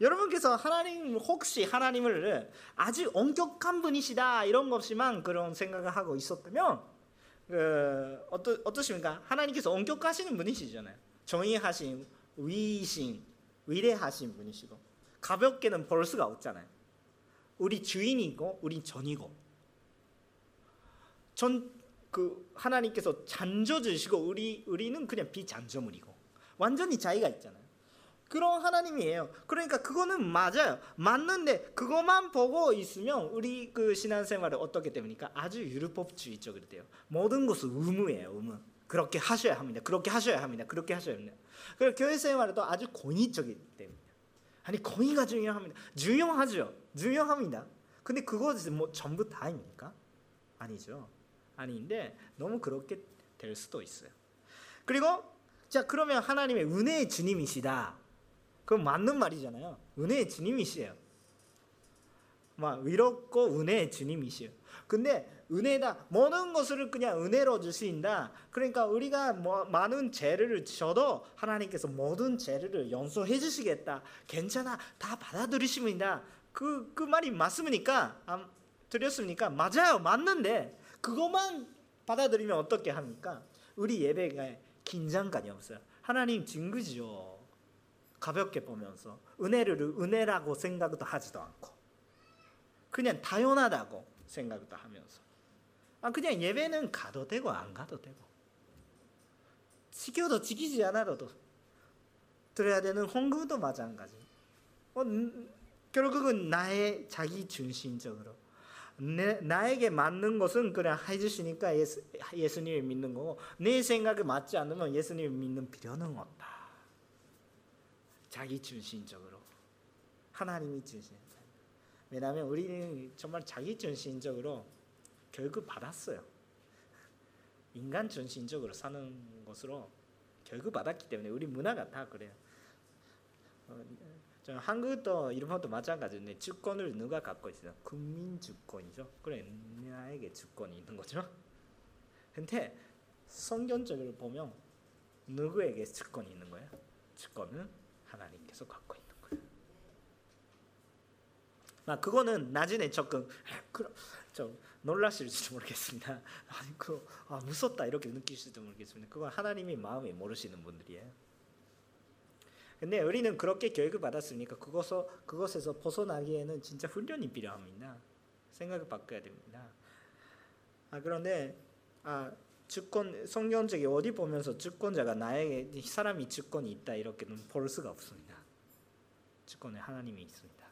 여러분께서 하나님 혹시 하나님을 아주 엄격한 분이시다 이런 것이만 그런 생각을 하고 있었다면 그 어떠 어떠십니까? 하나님께서 엄격하시는 분이시잖아요. 정의하신 위신 위대하신 분이시고 가볍게는 볼 수가 없잖아요. 우리 주인이고 우리 전이고 전 그 하나님께서 잔져 주시고 우리 우리는 그냥 비잔저물이고 완전히 자기가 있잖아요. 그런 하나님이에요. 그러니까 그거는 맞아요. 맞는데 그것만 보고 있으면 우리 그 신앙생활을 어떻게 됩니까? 아주 율법주의적으로 돼요. 모든 것은 의무예요. 의무. 그렇게 하셔야 합니다. 그렇게 하셔야 합니다. 그렇게 하셔야 합니다. 그리고 교회 생활도 아주 권위적이기 때문에 아니 권위가 중요합니다. 중요하죠. 중요합니다. 근데 그것이 뭐 전부 다입니까? 아니죠. 아닌데 너무 그렇게 될 수도 있어요. 그리고 자 그러면 하나님의 은혜의 주님이시다. 그건 맞는 말이잖아요. 은혜의 주님이시에요. 막 위롭고 은혜의 주님이시요. 근데 은혜다 모든 것을 그냥 은혜로 주신다. 그러니까 우리가 뭐 많은 죄를 져도 하나님께서 모든 죄를 용서해 주시겠다. 괜찮아 다 받아들이십니다. 그그 그 말이 맞습니까? 아, 드렸습니까? 맞아요, 맞는데 그것만 받아들이면 어떻게 합니까? 우리 예배가 긴장감이 없어요. 하나님 증거지요. 가볍게 보면서 은혜를 은혜라고 생각도 하지도 않고 그냥 당연하다고 생각도 하면서 아 그냥 예배는 가도 되고 안 가도 되고 지켜도 지키지 않아도 들어야 되는 헌금도 마찬가지. 어, 결국은 나의 자기 중심적으로 내, 나에게 맞는 것은 그냥 해주시니까 예수, 예수님을 믿는 거고 내 생각에 맞지 않으면 예수님을 믿는 필요는 없다. 자기 중심적으로 하나님이 중심. 왜냐하면 우리는 정말 자기 중심적으로 교육을 받았어요. 인간 중심적으로 사는 것으로 교육을 받았기 때문에 우리 문화가 다 그래요. 어, 한국도 일본도 마찬가지인데 주권을 누가 갖고 있어요? 국민 주권이죠. 그래 나에게 주권이 있는 거죠. 근데 성경적으로 보면 누구에게 주권이 있는 거예요? 주권은 하나님께서 갖고 있는 거예요. 아 그거는 나중에 조금 좀 놀라실지 모르겠습니다. 아니 그 아, 무섭다 이렇게 느끼실지 모르겠습니다. 그건 하나님이 마음에 모르시는 분들이에요. 근데 우리는 그렇게 교육을 받았으니까 그것서, 그것에서 벗어나기에는 진짜 훈련이 필요합니다. 생각을 바꿔야 됩니다. 아, 그런데 아, 주권 성경적이 어디 보면서 주권자가 나에게 사람이 주권이 있다 이렇게는 볼 수가 없습니다. 주권에 하나님이 있습니다.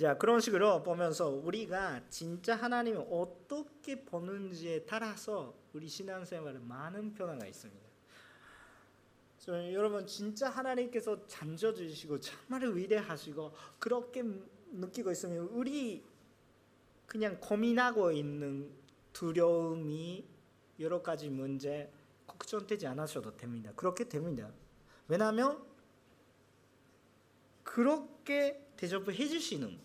자 그런 식으로 보면서 우리가 진짜 하나님을 어떻게 보는지에 따라서 우리 신앙생활에 많은 변화가 있습니다. 여러분 진짜 하나님께서 잠져 주시고 정말 위대하시고 그렇게 느끼고 있으면 우리 그냥 고민하고 있는 두려움이 여러 가지 문제 걱정되지 않으셔도 됩니다. 그렇게 됩니다. 왜냐하면 그렇게 대접해 주시는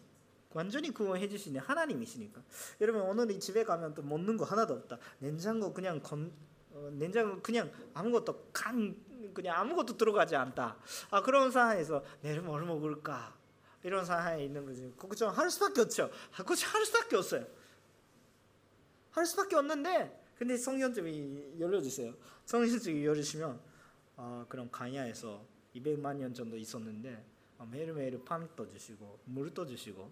완전히 구원해 주시는 하나님이시니까. 여러분 오늘 이 집에 가면 또 먹는 거 하나도 없다. 냉장고 그냥 건 어, 냉장고 그냥 아무것도 간 그냥 아무것도 들어가지 않다. 아 그런 상황에서 내일 뭘 먹을까? 이런 상황에 있는 거지. 걱정할 수밖에 없죠. 걱정할 수밖에 없어요. 할 수밖에 없는데 근데 성경점이 열려주세요. 성경점이 열리시면 아 그럼 가야에서 200만 년 정도 있었는데 아, 매일매일 판 떠주시고 물 떠주시고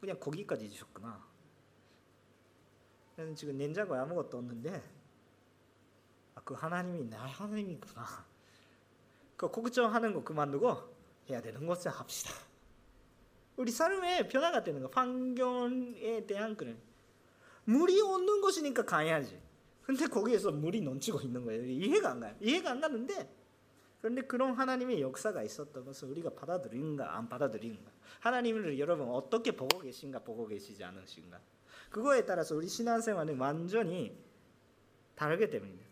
그냥 고기까지 주셨구나. 지금 냉장고에 아무것도 없는데 아, 그 하나님이 나 하나님이구나. 그 걱정하는 거 그만두고 해야 되는 것을 합시다. 우리 삶의 변화가 되는 거. 환경에 대한 그런 물이 없는 것이니까 가야지. 근데 거기에서 물이 넘치고 있는 거예요. 이해가 안 가요. 이해가 안 가는데 그런데 그런 하나님의 역사가 있었던 것을 우리가 받아들이는가 안 받아들이는가. 하나님을 여러분 어떻게 보고 계신가 보고 계시지 않으신가. 그거에 따라서 우리 신앙생활은 완전히 다르게 됩니다.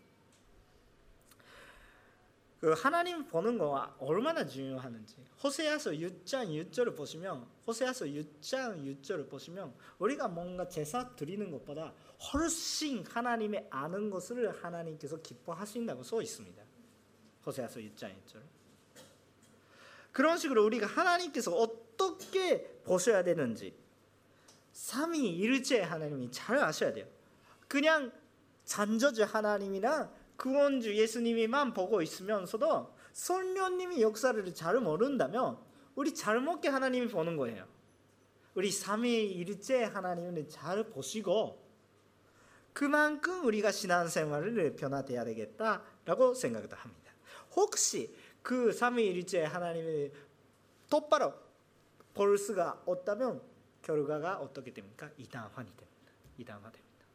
그 하나님 보는 거 얼마나 중요하는지 호세아서 6장 6절을 보시면 호세아서 6장 6절을 보시면 우리가 뭔가 제사 드리는 것보다 훨씬 하나님의 아는 것을 하나님께서 기뻐하신다고 써 있습니다. 호세아서 6장 1절. 그런 식으로 우리가 하나님께서 어떻게 보셔야 되는지 삼위일체 하나님이 잘 아셔야 돼요. 그냥 잔저주 하나님이나 구원주 예수님이만 보고 있으면서도 성령님이 역사를 잘 모른다면 우리 잘못게 하나님이 보는 거예요. 우리 삼위일체 하나님을 잘 보시고 그만큼 우리가 신앙생활을 변화돼야 되겠다라고 생각을 합니다. 혹시 그 삼위일체 하나님을 똑바로 볼 수가 없다면 결과가 어떻게 됩니까? 이단화이 됩니다. 이단화 됩니다.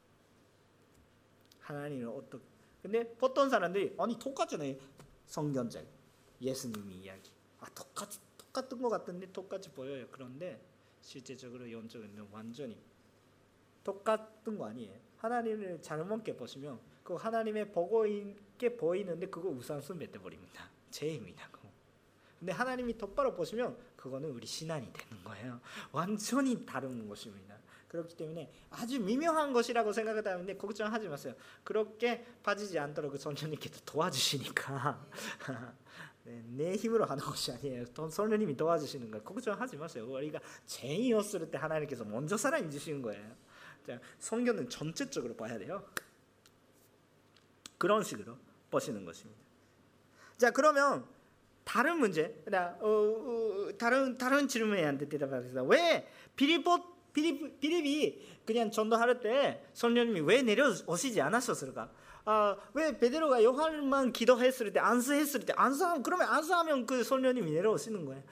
하나님은 어떻게 근데 보통 사람들이 아니 똑같잖아요. 성경적 예수님 이야기. 아 똑같이 똑같은 것 같은데 똑같이 보여요. 그런데 실제적으로 영적은 완전히 똑같은 거 아니에요. 하나님을 잘못게 보시면 그 하나님의 보고 있게 보이는데 그거 우상순 맺어버립니다. 죄입니다. 근데 하나님이 똑바로 보시면 그거는 우리 신앙이 되는 거예요. 완전히 다른 것입니다. 그렇기 때문에 아주 미묘한 것이라고 생각하는데 걱정하지 마세요. 그렇게 빠지지 않도록 성령님께서 도와주시니까 네, 내 힘으로 하는 것이 아니에요. 성령님이 도와주시는 거예요. 걱정하지 마세요. 우리가 죄인이었을 때 하나님께서 먼저 사랑해 주시는 거예요. 자, 성경은 전체적으로 봐야 돼요. 그런 식으로 보시는 것입니다. 자, 그러면 다른 문제, 어, 어, 다른 다른 질문에 대답하겠습니다. 왜 빌립보 빌립, 빌립이 그냥 전도할 때 성령님이 왜 내려오시지 않았었을까? 아, 왜 베드로가 요한만 기도했을 때 안수했을 때 안수하면 그러면 안수하면 그 성령님이 내려오시는 거예요.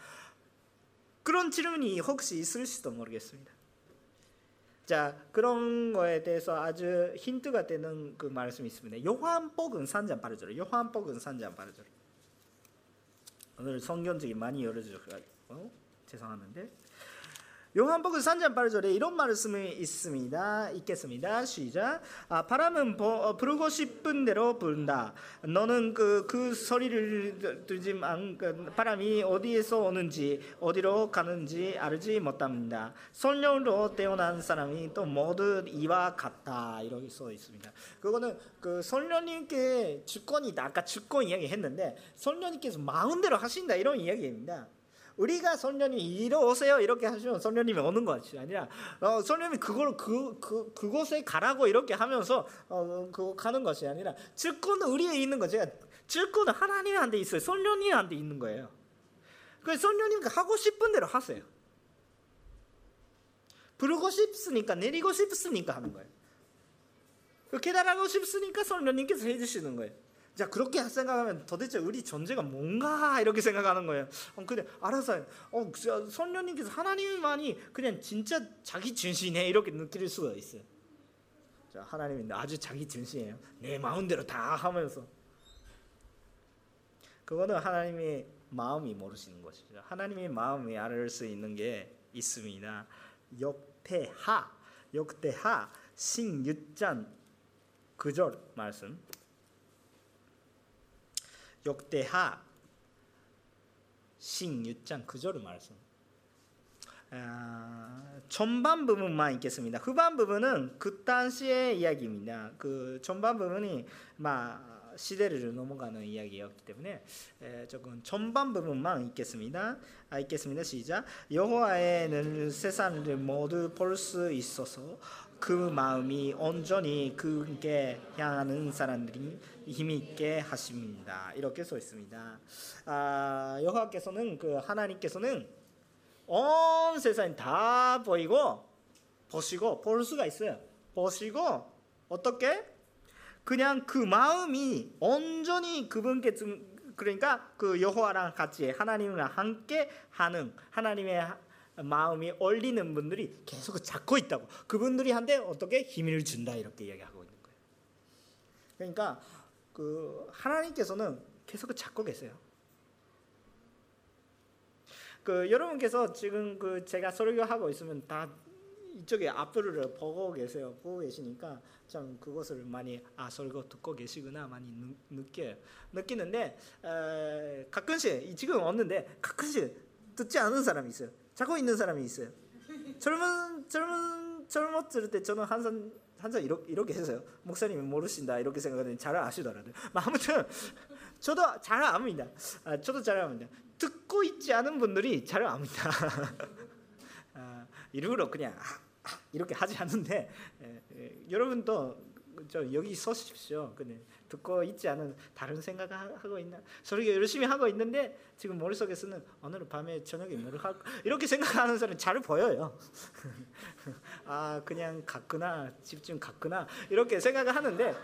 그런 질문이 혹시 있을 수도 모르겠습니다. 자 그런 거에 대해서 아주 힌트가 되는 그 말씀이 있습니다. 요한복음 3장 8절. 요한복음 3장 8절. 오늘 성경책이 많이 열어주셔 어? 죄송한데 요한복음 3장 8절에 이런 말씀이 있습니다. 읽겠습니다. 시작. 아, 바람은 보, 부르고 싶은 대로 부른다. 너는 그, 그 소리를 들지만 그 바람이 어디에서 오는지 어디로 가는지 알지 못합니다. 성령으로 태어난 사람이 또 모두 이와 같다. 이렇게 써 있습니다. 그거는 그 성령님께 주권이다. 아까 주권 이야기 했는데 성령님께서 마음대로 하신다 이런 이야기입니다. 우리가 성령님 이리 오세요 이렇게 하시면 성령님이 오는 것이 아니라 어, 성령님이 그걸 그, 그 그곳에 가라고 이렇게 하면서 어, 그 가는 것이 아니라 주권은 우리에 있는 거죠. 주권은 하나님한테 있어요. 성령님한테 있는 거예요. 그 성령님 하고 싶은 대로 하세요. 부르고 싶으니까 내리고 싶으니까 하는 거예요. 깨달하고 싶으니까 성령님께서 해주시는 거예요. 자 그렇게 생각하면 도대체 우리 존재가 뭔가 이렇게 생각하는 거예요. 어, 근데 알아서 어 선녀님께서 하나님만이 그냥 진짜 자기 진신에 이렇게 느낄 수가 있어요. 자 하나님이 아주 자기 진신이에요. 내 마음대로 다 하면서 그거는 하나님의 마음이 모르시는 것이죠. 하나님의 마음이 알수 있는 게 있습니다. 역대하 역대하 신6장 9절 말씀 역대하 신6장 9절 말씀. 아, 전반 부분만 읽겠습니다. 후반 부분은 그 당시의 이야기입니다. 그 전반 부분이 막 시대를 넘어가는 이야기였기 때문에 에, 조금 전반 부분만 읽겠습니다. 아, 읽겠습니다. 시작. 여호와의 세상을 모두 볼 수 있어서 그 마음이 온전히 그게 향하는 사람들이 힘있게 하십니다. 이렇게 써 있습니다. 아, 여호와께서는 그 하나님께서는 온 세상 다 보이고 보시고 볼 수가 있어요. 보시고 어떻게 그냥 그 마음이 온전히 그분께 그러니까 그 여호와랑 같이 하나님과 함께 하는 하나님의 마음이 올리는 분들이 계속 잡고 있다고. 그분들이 한테 어떻게 힘을 준다 이렇게 이야기하고 있는 거예요. 그러니까 그 하나님께서는 계속 잡고 계세요. 그 여러분께서 지금 그 제가 설교하고 있으면 다 이쪽에 앞을 보고 계세요. 보고 계시니까 참 그것을 많이 아 설교 듣고 계시구나 많이 느, 느껴요. 느끼는데 에, 가끔씩 지금 없는데 가끔씩 듣지 않은 사람이 있어요. 자고 있는 사람이 있어요. 젊은 젊은 철못들 때 저는 항상 항상 이렇게, 이렇게 했어요. 목사님이 모르신다 이렇게 생각하는데 잘 아시더라고요. 아무튼 저도 잘 압니다. 아, 저도 잘 압니다. 듣고 있지 않은 분들이 잘 압니다. 아, 일부러 그냥 이렇게 하지 않는데 에, 에, 여러분도 저 여기 서십시오. 근데 듣고 있지 않은 다른 생각하고 있나? 소리 열심히 하고 있는데 지금 머릿속에서는 오늘 밤에 저녁에 뭘 할? 이렇게 생각하는 사람 잘 보여요. 아 그냥 갔구나 집중 갔구나 이렇게 생각을 하는데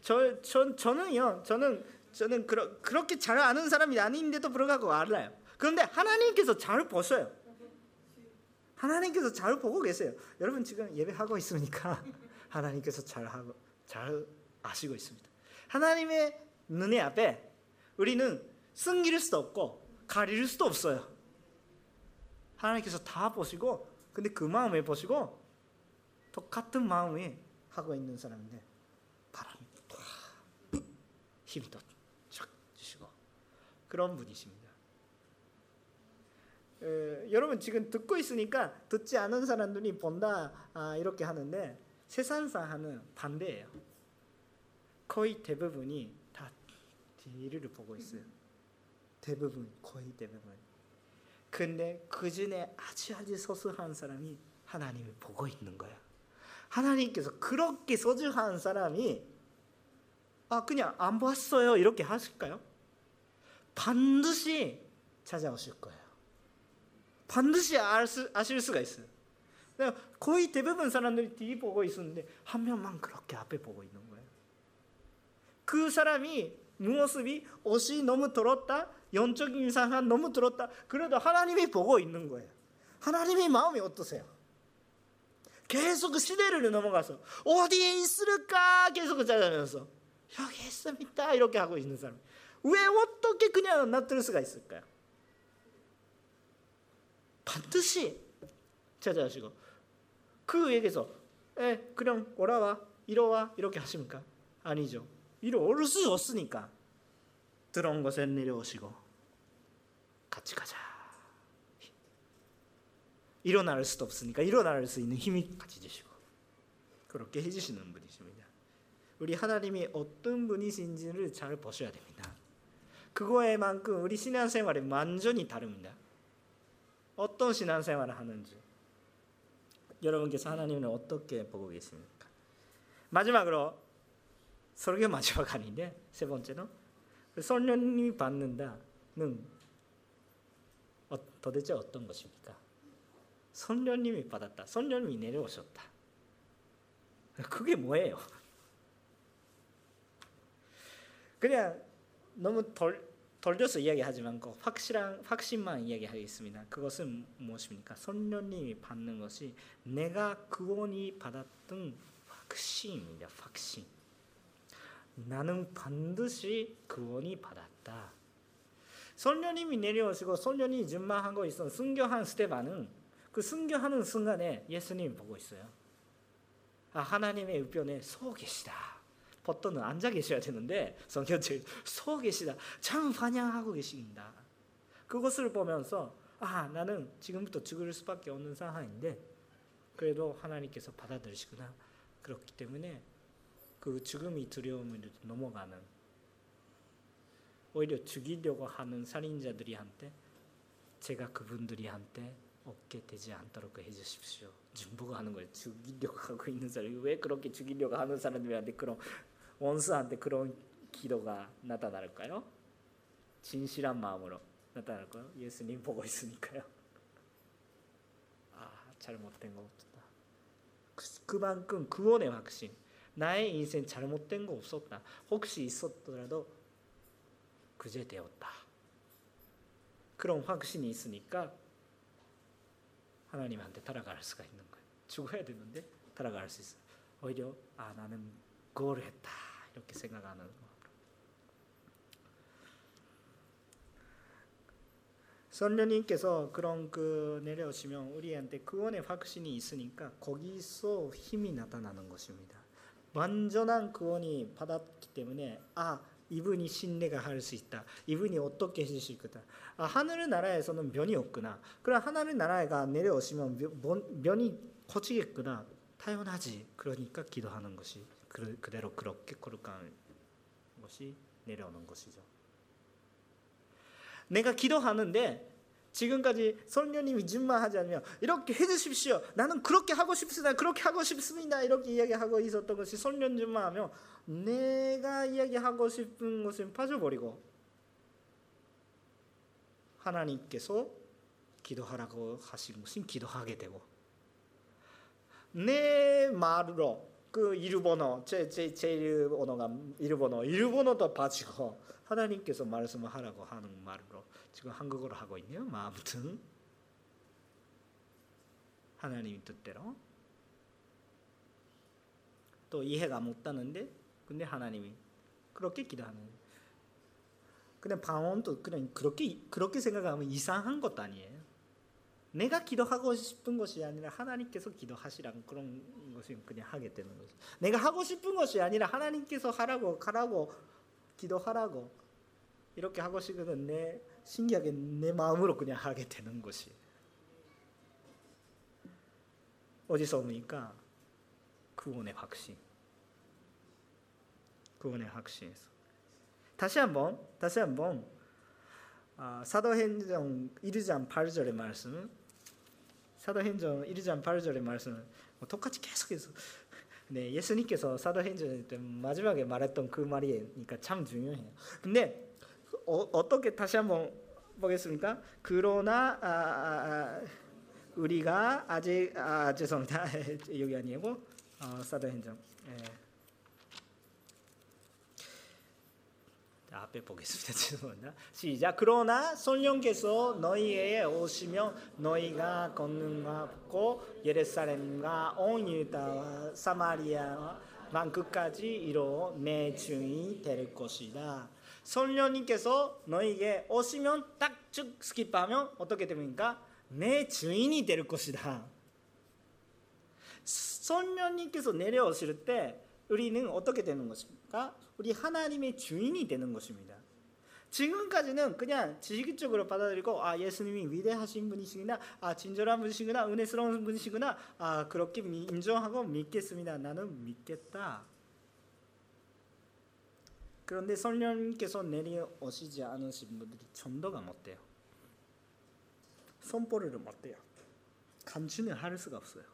저, 저 저는요 저는 저는 그러, 그렇게 잘 아는 사람이 아닌데도 불구하고 알아요. 그런데 하나님께서 잘 보셔요. 하나님께서 잘 보고 계세요. 여러분 지금 예배하고 있으니까 하나님께서 잘 하고 잘 아시고 있습니다. 하나님의 눈에 앞에 우리는 숨길 수도 없고 가릴 수도 없어요. 하나님께서 다 보시고 근데 그 마음에 보시고 똑같은 마음에 하고 있는 사람인데 바람이 힘도 쫙 주시고 그런 분이십니다. 에, 여러분 지금 듣고 있으니까 듣지 않은 사람들이 본다 아, 이렇게 하는데 세상상 하는 반대예요. 거의 대부분이 다 뒤를 보고 있어요. 대부분 거의 대부분. 근데 그 중에 아주 아주 소수한 사람이 하나님을 보고 있는 거야. 하나님께서 그렇게 소중한 사람이 아 그냥 안 봤어요 이렇게 하실까요? 반드시 찾아오실 거예요. 반드시 알 수, 아실 수가 있어요. 거의 대부분 사람들이 뒤 보고 있었는데 한 명만 그렇게 앞에 보고 있는. 그 사람이 모습이 옷이 너무 더럽다, 영적인 이상한 너무 더럽다. 그래도 하나님이 보고 있는 거예요. 하나님의 마음이 어떠세요? 계속 그 시대를 넘어가서 어디에 있을까 계속 찾아면서 여기 있습니다 이렇게 하고 있는 사람. 왜 어떻게 그냥 놔둘 수가 있을까요? 반드시 찾아가시고 그에게서 에 그냥 오라와 이러와 이렇게 하십니까? 아니죠. 이리 올 수 없으니까 들어온 곳에 내려오시고 같이 가자. 일어날 수도 없으니까 일어날 수 있는 힘이 같이 주시고 그렇게 해주시는 분이십니다. 우리 하나님이 어떤 분이신지를 잘 보셔야 됩니다. 그거에만큼 우리 신앙생활이 완전히 다릅니다. 어떤 신앙생활을 하는지 여러분께서 하나님을 어떻게 보고 계십니까? 마지막으로 설교 마지막 아닌데 세 번째는 성령님이 받는다는 어, 도대체 어떤 것입니까? 성령님이 받았다. 성령님이 내려오셨다. 그게 뭐예요? 그냥 너무 덜 돌려서 이야기하지만 그 확실한 확신만 이야기하겠습니다. 그것은 무엇입니까? 성령님이 받는 것이 내가 구원이 받았던 확신입니다. 확신. 나는 반드시 구원이 받았다. 성령님이 내려오시고 성령이 준마하고 있어 순교한 스테반은 그 순교하는 순간에 예수님 보고 있어요. 아 하나님의 의변에 서 계시다. 보통은 앉아 계셔야 되는데 성경책 서 계시다. 참 환영하고 계십니다. 그것을 보면서 아 나는 지금부터 죽을 수밖에 없는 상황인데 그래도 하나님께서 받아들이시구나. 그렇기 때문에 그 죽음이 두려움을 넘어가는 오히려 죽이려고 하는 살인자들이 한테 제가 그분들이 한테 없게 되지 않도록 해주십시오. 중보가 하는 거예요. 죽이려고 하고 있는 사람이 왜 그렇게 죽이려고 하는 사람들한테 그런 원수한테 그런 기도가 나타날까요? 진실한 마음으로 나타날까요? 예수님 보고 있으니까요. 아 잘못된 거 없다. 그만큼 구원의 확신. 나의 인생 잘못된 거 없었다. 혹시 있었더라도 그제 되었다. 그런 확신이 있으니까 하나님한테 따라갈 수가 있는 거예요. 죽어야 되는데 따라갈 수 있어요. 오히려 아 나는 그걸 했다 이렇게 생각하는 거. 선녀님께서 그런 그 내려오시면 우리한테 구원의 확신이 있으니까 거기서 힘이 나타나는 것입니다. 완전한 구원이 받았기 때문에 아 이분이 신뢰가 할 수 있다. 이분이 어떻게 해주실 거다. 아, 하늘 나라에서는 면이 없구나. 그럼 하늘 나라가 내려오시면 면, 면이 거치겠구나 타연하지 그러니까 기도하는 것이 그대로 그렇게 거룩한 것이 내려오는 것이죠. 내가 기도하는데 지금까지 성령님이 준마하지 않으면 이렇게 해주십시오. 나는 그렇게 하고 싶습니다. 그렇게 하고 싶습니다. 이렇게 이야기하고 있었던 것이 성령 준마하면 내가 이야기하고 싶은 것을 빠져버리고 하나님께서 기도하라고 하신 것은 기도하게 되고 내 말로 그 일본어 제, 제, 제 일본어가 일본어 일본어도 빠지고 하나님께서 말씀을 하라고 하는 말로 지금 한국어로 하고 있네요. 뭐 아무튼 하나님 뜻대로 또 이해가 못하는데 근데 하나님이 그렇게 기도하는 그냥 방언도 그냥 그렇게 그렇게 생각하면 이상한 것도 아니에요. 내가 기도하고 싶은 것이 아니라 하나님께서 기도하시라는 그런 것을 그냥 하게 되는 거죠. 내가 하고 싶은 것이 아니라 하나님께서 하라고 가라고 기도하라고 이렇게 하고 싶으면 내 신기하게 내 마음으로 그냥 하게 되는 것이 어디서 옵니까? 구원의 확신. 구원의 확신에서. 다시 한번 다시 한번 아, 사도행전 1장 8절의 말씀 사도행전 1장 8절의 말씀 뭐 똑같이 계속해서 네, 예수님께서 사도행전 때 마지막에 말했던 그 말이니까 참 중요해요. 근데 어, 떻게 다시 한번 보겠습니까? 그러나 아, 아, 아, 우리가 아직 아, 죄송합니다. 여기 아니고 어, 사도행전. 예. 앞에 보겠습니다. 죄송합니다. 시작. 그러나 성령께서 너희에게 오시면 너희가 권능받고 예루살렘과 온 유다와 사마리아와 땅끝까지 이르러 내 증인이 될 것이다. 성령님께서 너희에게 오시면 딱쭉 skip하면 어떻게 됩니까? 내 주인이 될 것이다. 성령님께서 내려오실 때 우리는 어떻게 되는 것입니까? 우리 하나님의 주인이 되는 것입니다. 지금까지는 그냥 지식적으로 받아들이고 아 예수님이 위대하신 분이시구나 아 친절한 분이시구나 은혜스러운 분이시구나 아 그렇게 인정하고 믿겠습니다 나는 믿겠다 그런데 성령님께서 내려오시지 않으신 분들이 전도가 못돼요. 선포를 못돼요. 감춘을 할 수가 없어요.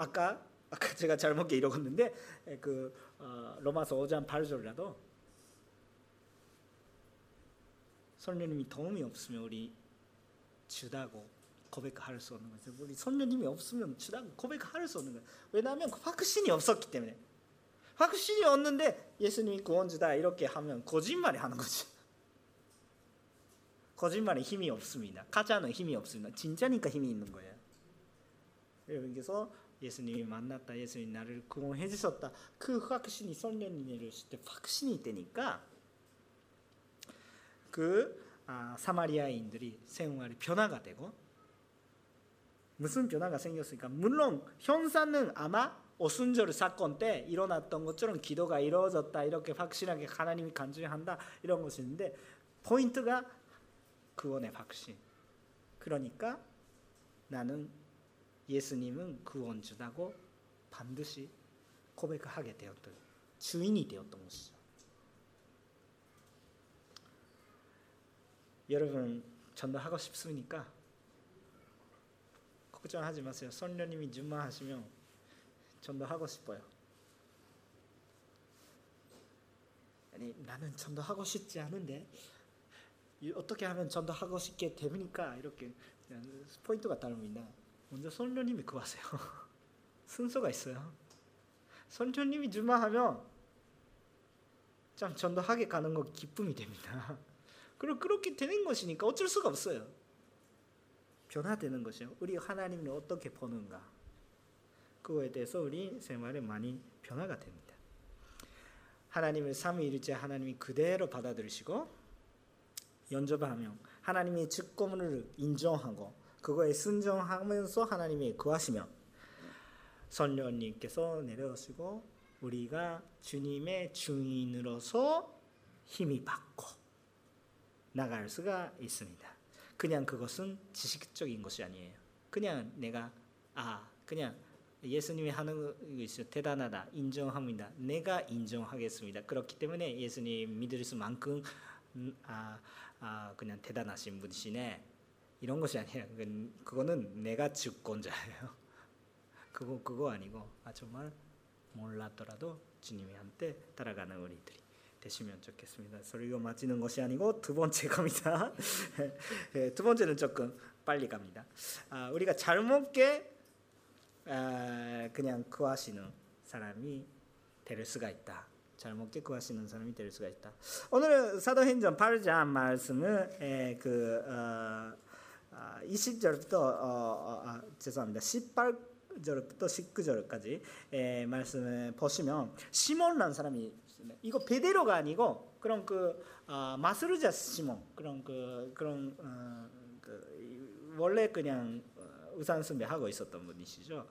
아까 아까 제가 잘못 읽었는데 그 어, 로마서 5장 8절이라도 성령님이 도움이 없으면 우리 주다고 고백할 수 없는 거죠. 우리 성령님이 없으면 주다고 고백할 수 없는 거예요. 왜냐하면 확신이 없었기 때문에. 확실히 얻는데 예수님이 구원주다 이렇게 하면 거짓말이 하는 거지. 거짓말에 힘이 없습니다. 가짜는 힘이 없습니다. 진짜니까 힘이 있는 거예요. 여기서 예수님이 만났다. 예수님 나를 구원해 주셨다. 그 확신이 내려오실 때 확신이 되니까 그 아, 사마리아인들이 생활이 변화가 되고 무슨 변화가 생겼으니까 물론 현상은 아마 오순절 사건 때 일어났던 것처럼 기도가 이루어졌다 이렇게 확실하게 하나님이 간주한다 이런 것인데 포인트가 구원의 확신. 그러니까 나는 예수님은 구원주다고 반드시 고백하게 되었던 주인이 되었던 것이죠. 여러분 전도하고 싶습니까? 걱정하지 마세요. 성령님이 준마하시면 전도하고 싶어요. 아니 나는 전도하고 싶지 않은데 어떻게 하면 전도하고 싶게 됩니까? 이렇게 포인트가 다릅니다. 먼저 성령님이 구하세요. 순서가 있어요. 성령님이 주마 하면 참 전도하게 가는 거 기쁨이 됩니다. 그리고 그렇게 되는 것이니까 어쩔 수가 없어요. 변화되는 것이요. 우리 하나님을 어떻게 보는가. 그거에 대해서 우리 생활에 많이 변화가 됩니다. 하나님을 삼위일체 하나님이 그대로 받아들이시고 연접하며 하나님의 직권을 인정하고 그거에 순종하면서 하나님이 구하시며 성령님께서 내려오시고 우리가 주님의 주인으로서 힘이 받고 나갈 수가 있습니다. 그냥 그것은 지식적인 것이 아니에요. 그냥 내가 아 그냥 예수님이 하는 것이 대단하다 인정합니다. 내가 인정하겠습니다. 그렇기 때문에 예수님 믿을 수만큼 음, 아, 아 그냥 대단하신 분이시네 이런 것이 아니에요. 그거는 내가 주권자예요. 그거 그거 아니고 아 정말 몰랐더라도 주님한테 따라가는 우리들이 되시면 좋겠습니다. 소리가 맞지는 것이 아니고 두 번째 갑니다. 두 번째는 조금 빨리 갑니다. 아, 우리가 잘못게 아, 그냥 구하시는 사람이 될 수가 있다. 잘못게 구하시는 사람이 될 수가 있다. 오늘 사도행전 8장 말씀은 에, 그 어, 아, 20절부터 어, 어, 아, 죄송합니다. 18절부터 19절까지 에, 말씀을 보시면 시몬이라는 사람이. 이거 베데로가 아니고 그런 그 어, 마스르자 시몬 그런 그 그런 어, 그, 원래 그냥 우산 숭배하고 있었던 분이시죠.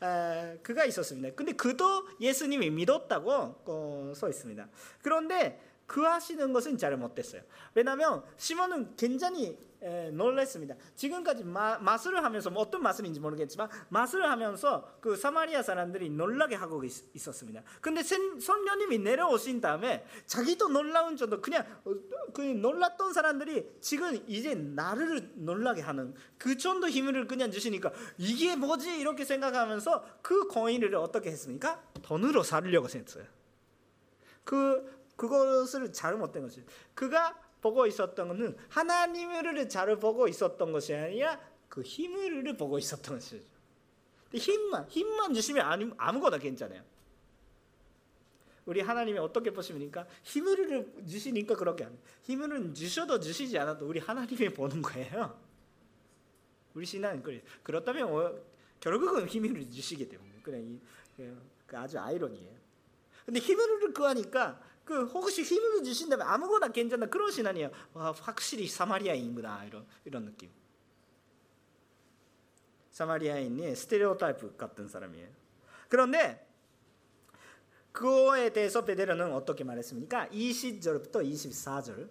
아, 그가 있었습니다. 근데 그도 예수님이 믿었다고 어, 써 있습니다. 그런데 그 하시는 것은 잘못됐어요. 왜냐하면 시몬은 굉장히 에, 놀랐습니다. 지금까지 마, 마술을 하면서 뭐 어떤 마술인지 모르겠지만 마술을 하면서 그 사마리아 사람들이 놀라게 하고 있, 었습니다 근데 선녀님이 내려오신 다음에 자기도 놀라운 정도 그냥 어, 그 놀랐던 사람들이 지금 이제 나를 놀라게 하는 그 정도 힘을 그냥 주시니까 이게 뭐지 이렇게 생각하면서 그 거인을 어떻게 했습니까? 돈으로 사려고 했어요. 그 그것을 잘 못된 것이 그가 보고 있었던 것은 하나님을 잘 보고 있었던 것이 아니라 그 힘을 보고 있었던 것이죠. 힘만 힘만 주시면 아무거나 괜찮아요. 우리 하나님이 어떻게 보십니까? 힘을 주시니까 그렇게 안 힘을 주셔도 주시지 않아도 우리 하나님이 보는 거예요. 우리 신앙은 그래. 그렇다면 어, 결국은 힘을 주시기 때문에 그냥 그 아주 아이러니예요. 근데 힘을 구하니까 그 혹시 힘을 주신다면 아무거나 괜찮다 그런 신앙이에요. 와 확실히 사마리아인구나 이런 이런 느낌. 사마리아인이 스테레오 타입 같은 사람이에요. 그런데 그거에 대해서 베드로는 어떻게 말했습니까? 20절부터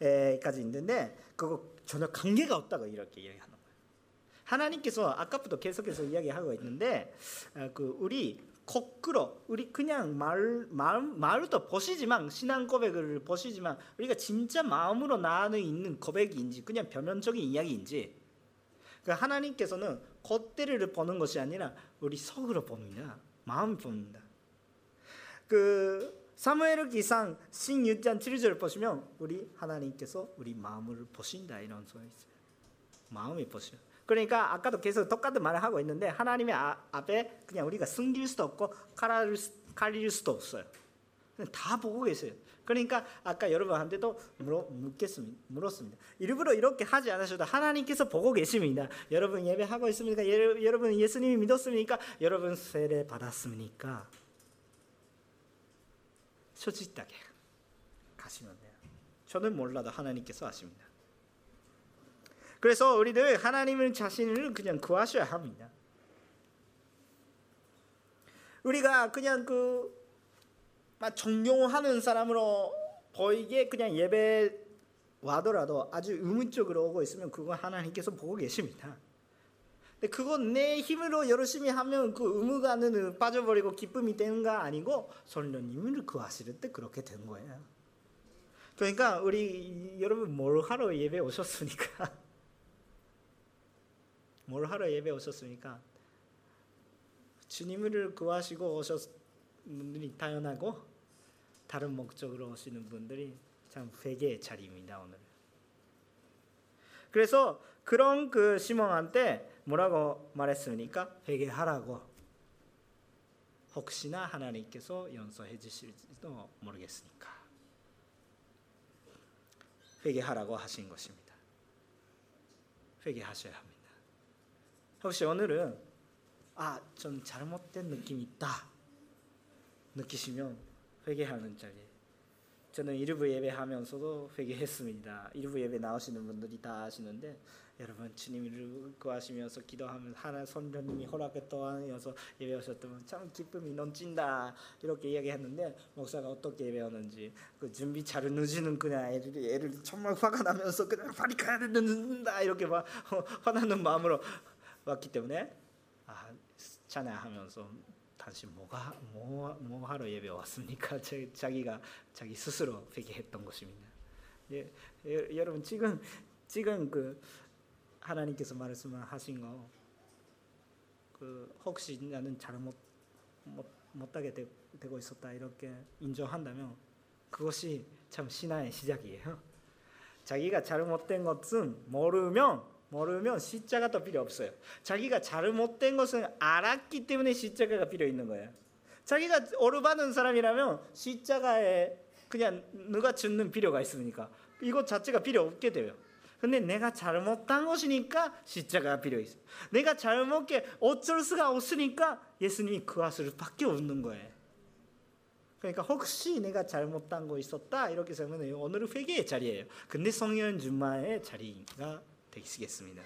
24절까지 있는데 그거 전혀 관계가 없다고 이렇게 이야기하는 거예요. 하나님께서 아까부터 계속해서 이야기하고 있는데 아, 그 우리 거꾸로 우리 그냥 말, 말, 말도 보시지만 신앙 고백을 보시지만 우리가 진짜 마음으로 나는 있는 고백인지 그냥 표면적인 이야기인지 그 하나님께서는 겉대를 보는 것이 아니라 우리 속으로 봅니다. 마음을 봅니다. 그 사무엘 기상 16장 7절 보시면 우리 하나님께서 우리 마음을 보신다 이런 소리 있어요. 마음이 보셔. 그러니까 아까도 계속 똑같은 말을 하고 있는데 하나님의 아, 앞에 그냥 우리가 숨길 수도 없고 가릴, 가릴 수도 없어요. 다 보고 계세요. 그러니까 아까 여러분한테도 물어, 묻겠습니다. 물었습니다. 일부러 이렇게 하지 않으셔도 하나님께서 보고 계십니다. 여러분 예배하고 있습니까? 예, 여러분 예수님이 믿었습니까? 여러분 세례 받았습니까? 솔직하게 가시면 돼요. 저는 몰라도 하나님께서 아십니다. 그래서 우리들 하나님을 자신을 그냥 구하셔야 합니다. 우리가 그냥 그 존경하는 사람으로 보이게 그냥 예배 와더라도 아주 의문적으로 오고 있으면 그거 하나님께서 보고 계십니다. 근데 그건 내 힘으로 열심히 하면 그 의무가는 빠져버리고 기쁨이 되는 거 아니고 성령님을 구하실 때 그렇게 된 거예요. 그러니까 우리 여러분 뭘 하러 예배 오셨습니까? 뭘 하러 예배 오셨습니까? 주님을 구하시고 오셨 분들이 당연하고 다른 목적으로 오시는 분들이 참 회개의 자리입니다 오늘. 그래서 그런 그 시몬한테 뭐라고 말했습니까? 회개하라고. 혹시나 하나님께서 용서해 주실지도 모르겠으니까. 회개하라고 하신 것입니다. 회개하셔야 합니다. 혹시 오늘은 아, 좀 잘못된 느낌이 있다 느끼시면 회개하는 자리. 저는 일부 예배하면서도 회개했습니다. 일부 예배 나오시는 분들이 다 아시는데 여러분 주님을 구하시면서 기도하면 하나 선녀님이 허락했다면서 예배하셨다면 참 기쁨이 넘친다 이렇게 이야기했는데 목사가 어떻게 예배하는지 그 준비 잘 늦으는 그냥 애를 애를 정말 화가 나면서 그냥 빨리 가야 된다 이렇게 막 어, 화나는 마음으로 왔기 때문에 아 찬양하면서 당신 뭐가 뭐, 뭐 하러 예배 왔습니까? 자 기가 자기 스스로 회개했던 것입니다. 예, 예, 여러분 지금 지금 그 하나님께서 말씀하신 거, 그 혹시 나는 잘못 못, 못하게 되, 고 있었다 이렇게 인정한다면 그것이 참 신앙의 시작이에요. 자기가 잘못된 것은 모르면 모르면 십자가도 필요 없어요. 자기가 잘못된 것은 알았기 때문에 십자가가 필요 있는 거예요. 자기가 오르받은 사람이라면 십자가에 그냥 누가 죽는 필요가 있습니까? 이것 자체가 필요 없게 돼요. 근데 내가 잘못한 것이니까 십자가가 필요 있어. 내가 잘못게 어쩔 수가 없으니까 예수님이 그할 수밖에 없는 거예요. 그러니까 혹시 내가 잘못한 거 있었다 이렇게 생각하면 오늘은 회개의 자리예요. 근데 성령 준마의 자리가 되시겠습니다.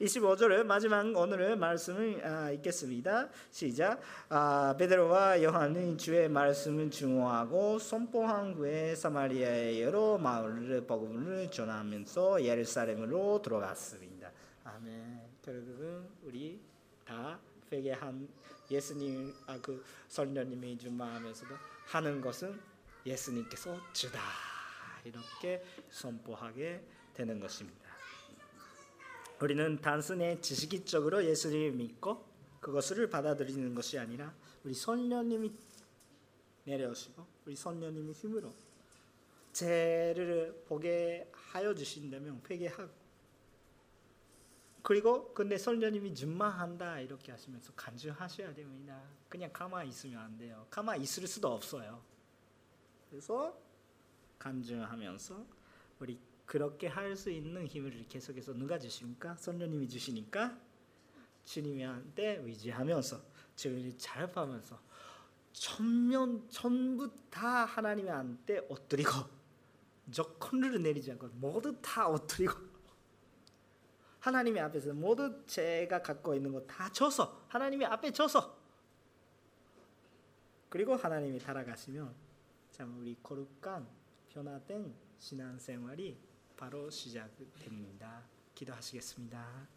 25절 마지막 오늘의 말씀을 아, 읽겠습니다. 시작. 아, 베드로와 요한은 주의 말씀을 중호하고 선포한 후에 사마리아의 여러 마을을 복음을 전하면서 예루살렘으로 들어갔습니다. 아멘. 결국은 우리 다 회개한 예수님 아그 선녀님의 준마하면서도 하는 것은 예수님께서 주다 이렇게 선포하게 되는 것입니다. 우리는 단순히 지식적으로 예수님을 믿고 그것을 받아들이는 것이 아니라 우리 선녀님이 내려오시고 우리 선녀님의 힘으로 죄를 보게 하여 주신다면 회개하고 그리고 근데 선녀님이 준마한다 이렇게 하시면서 간증하셔야 됩니다. 그냥 가만히 있으면 안 돼요. 가만히 있을 수도 없어요. 그래서 간증하면서 우리 그렇게 할 수 있는 힘을 계속해서 누가 주십니까? 선녀님이 주시니까 주님한테 의지하면서 주님을 잘 봐면서 천면 전부 다 하나님한테 엎드리고 조건을 내리지 않고 모두 다 엎드리고 하나님의 앞에서 모두 제가 갖고 있는 거 다 줘서 하나님의 앞에 줘서 그리고 하나님이 따라가시면 참 우리 거룩한 변화된 신앙생활이 바로 시작됩니다. 기도하시겠습니다.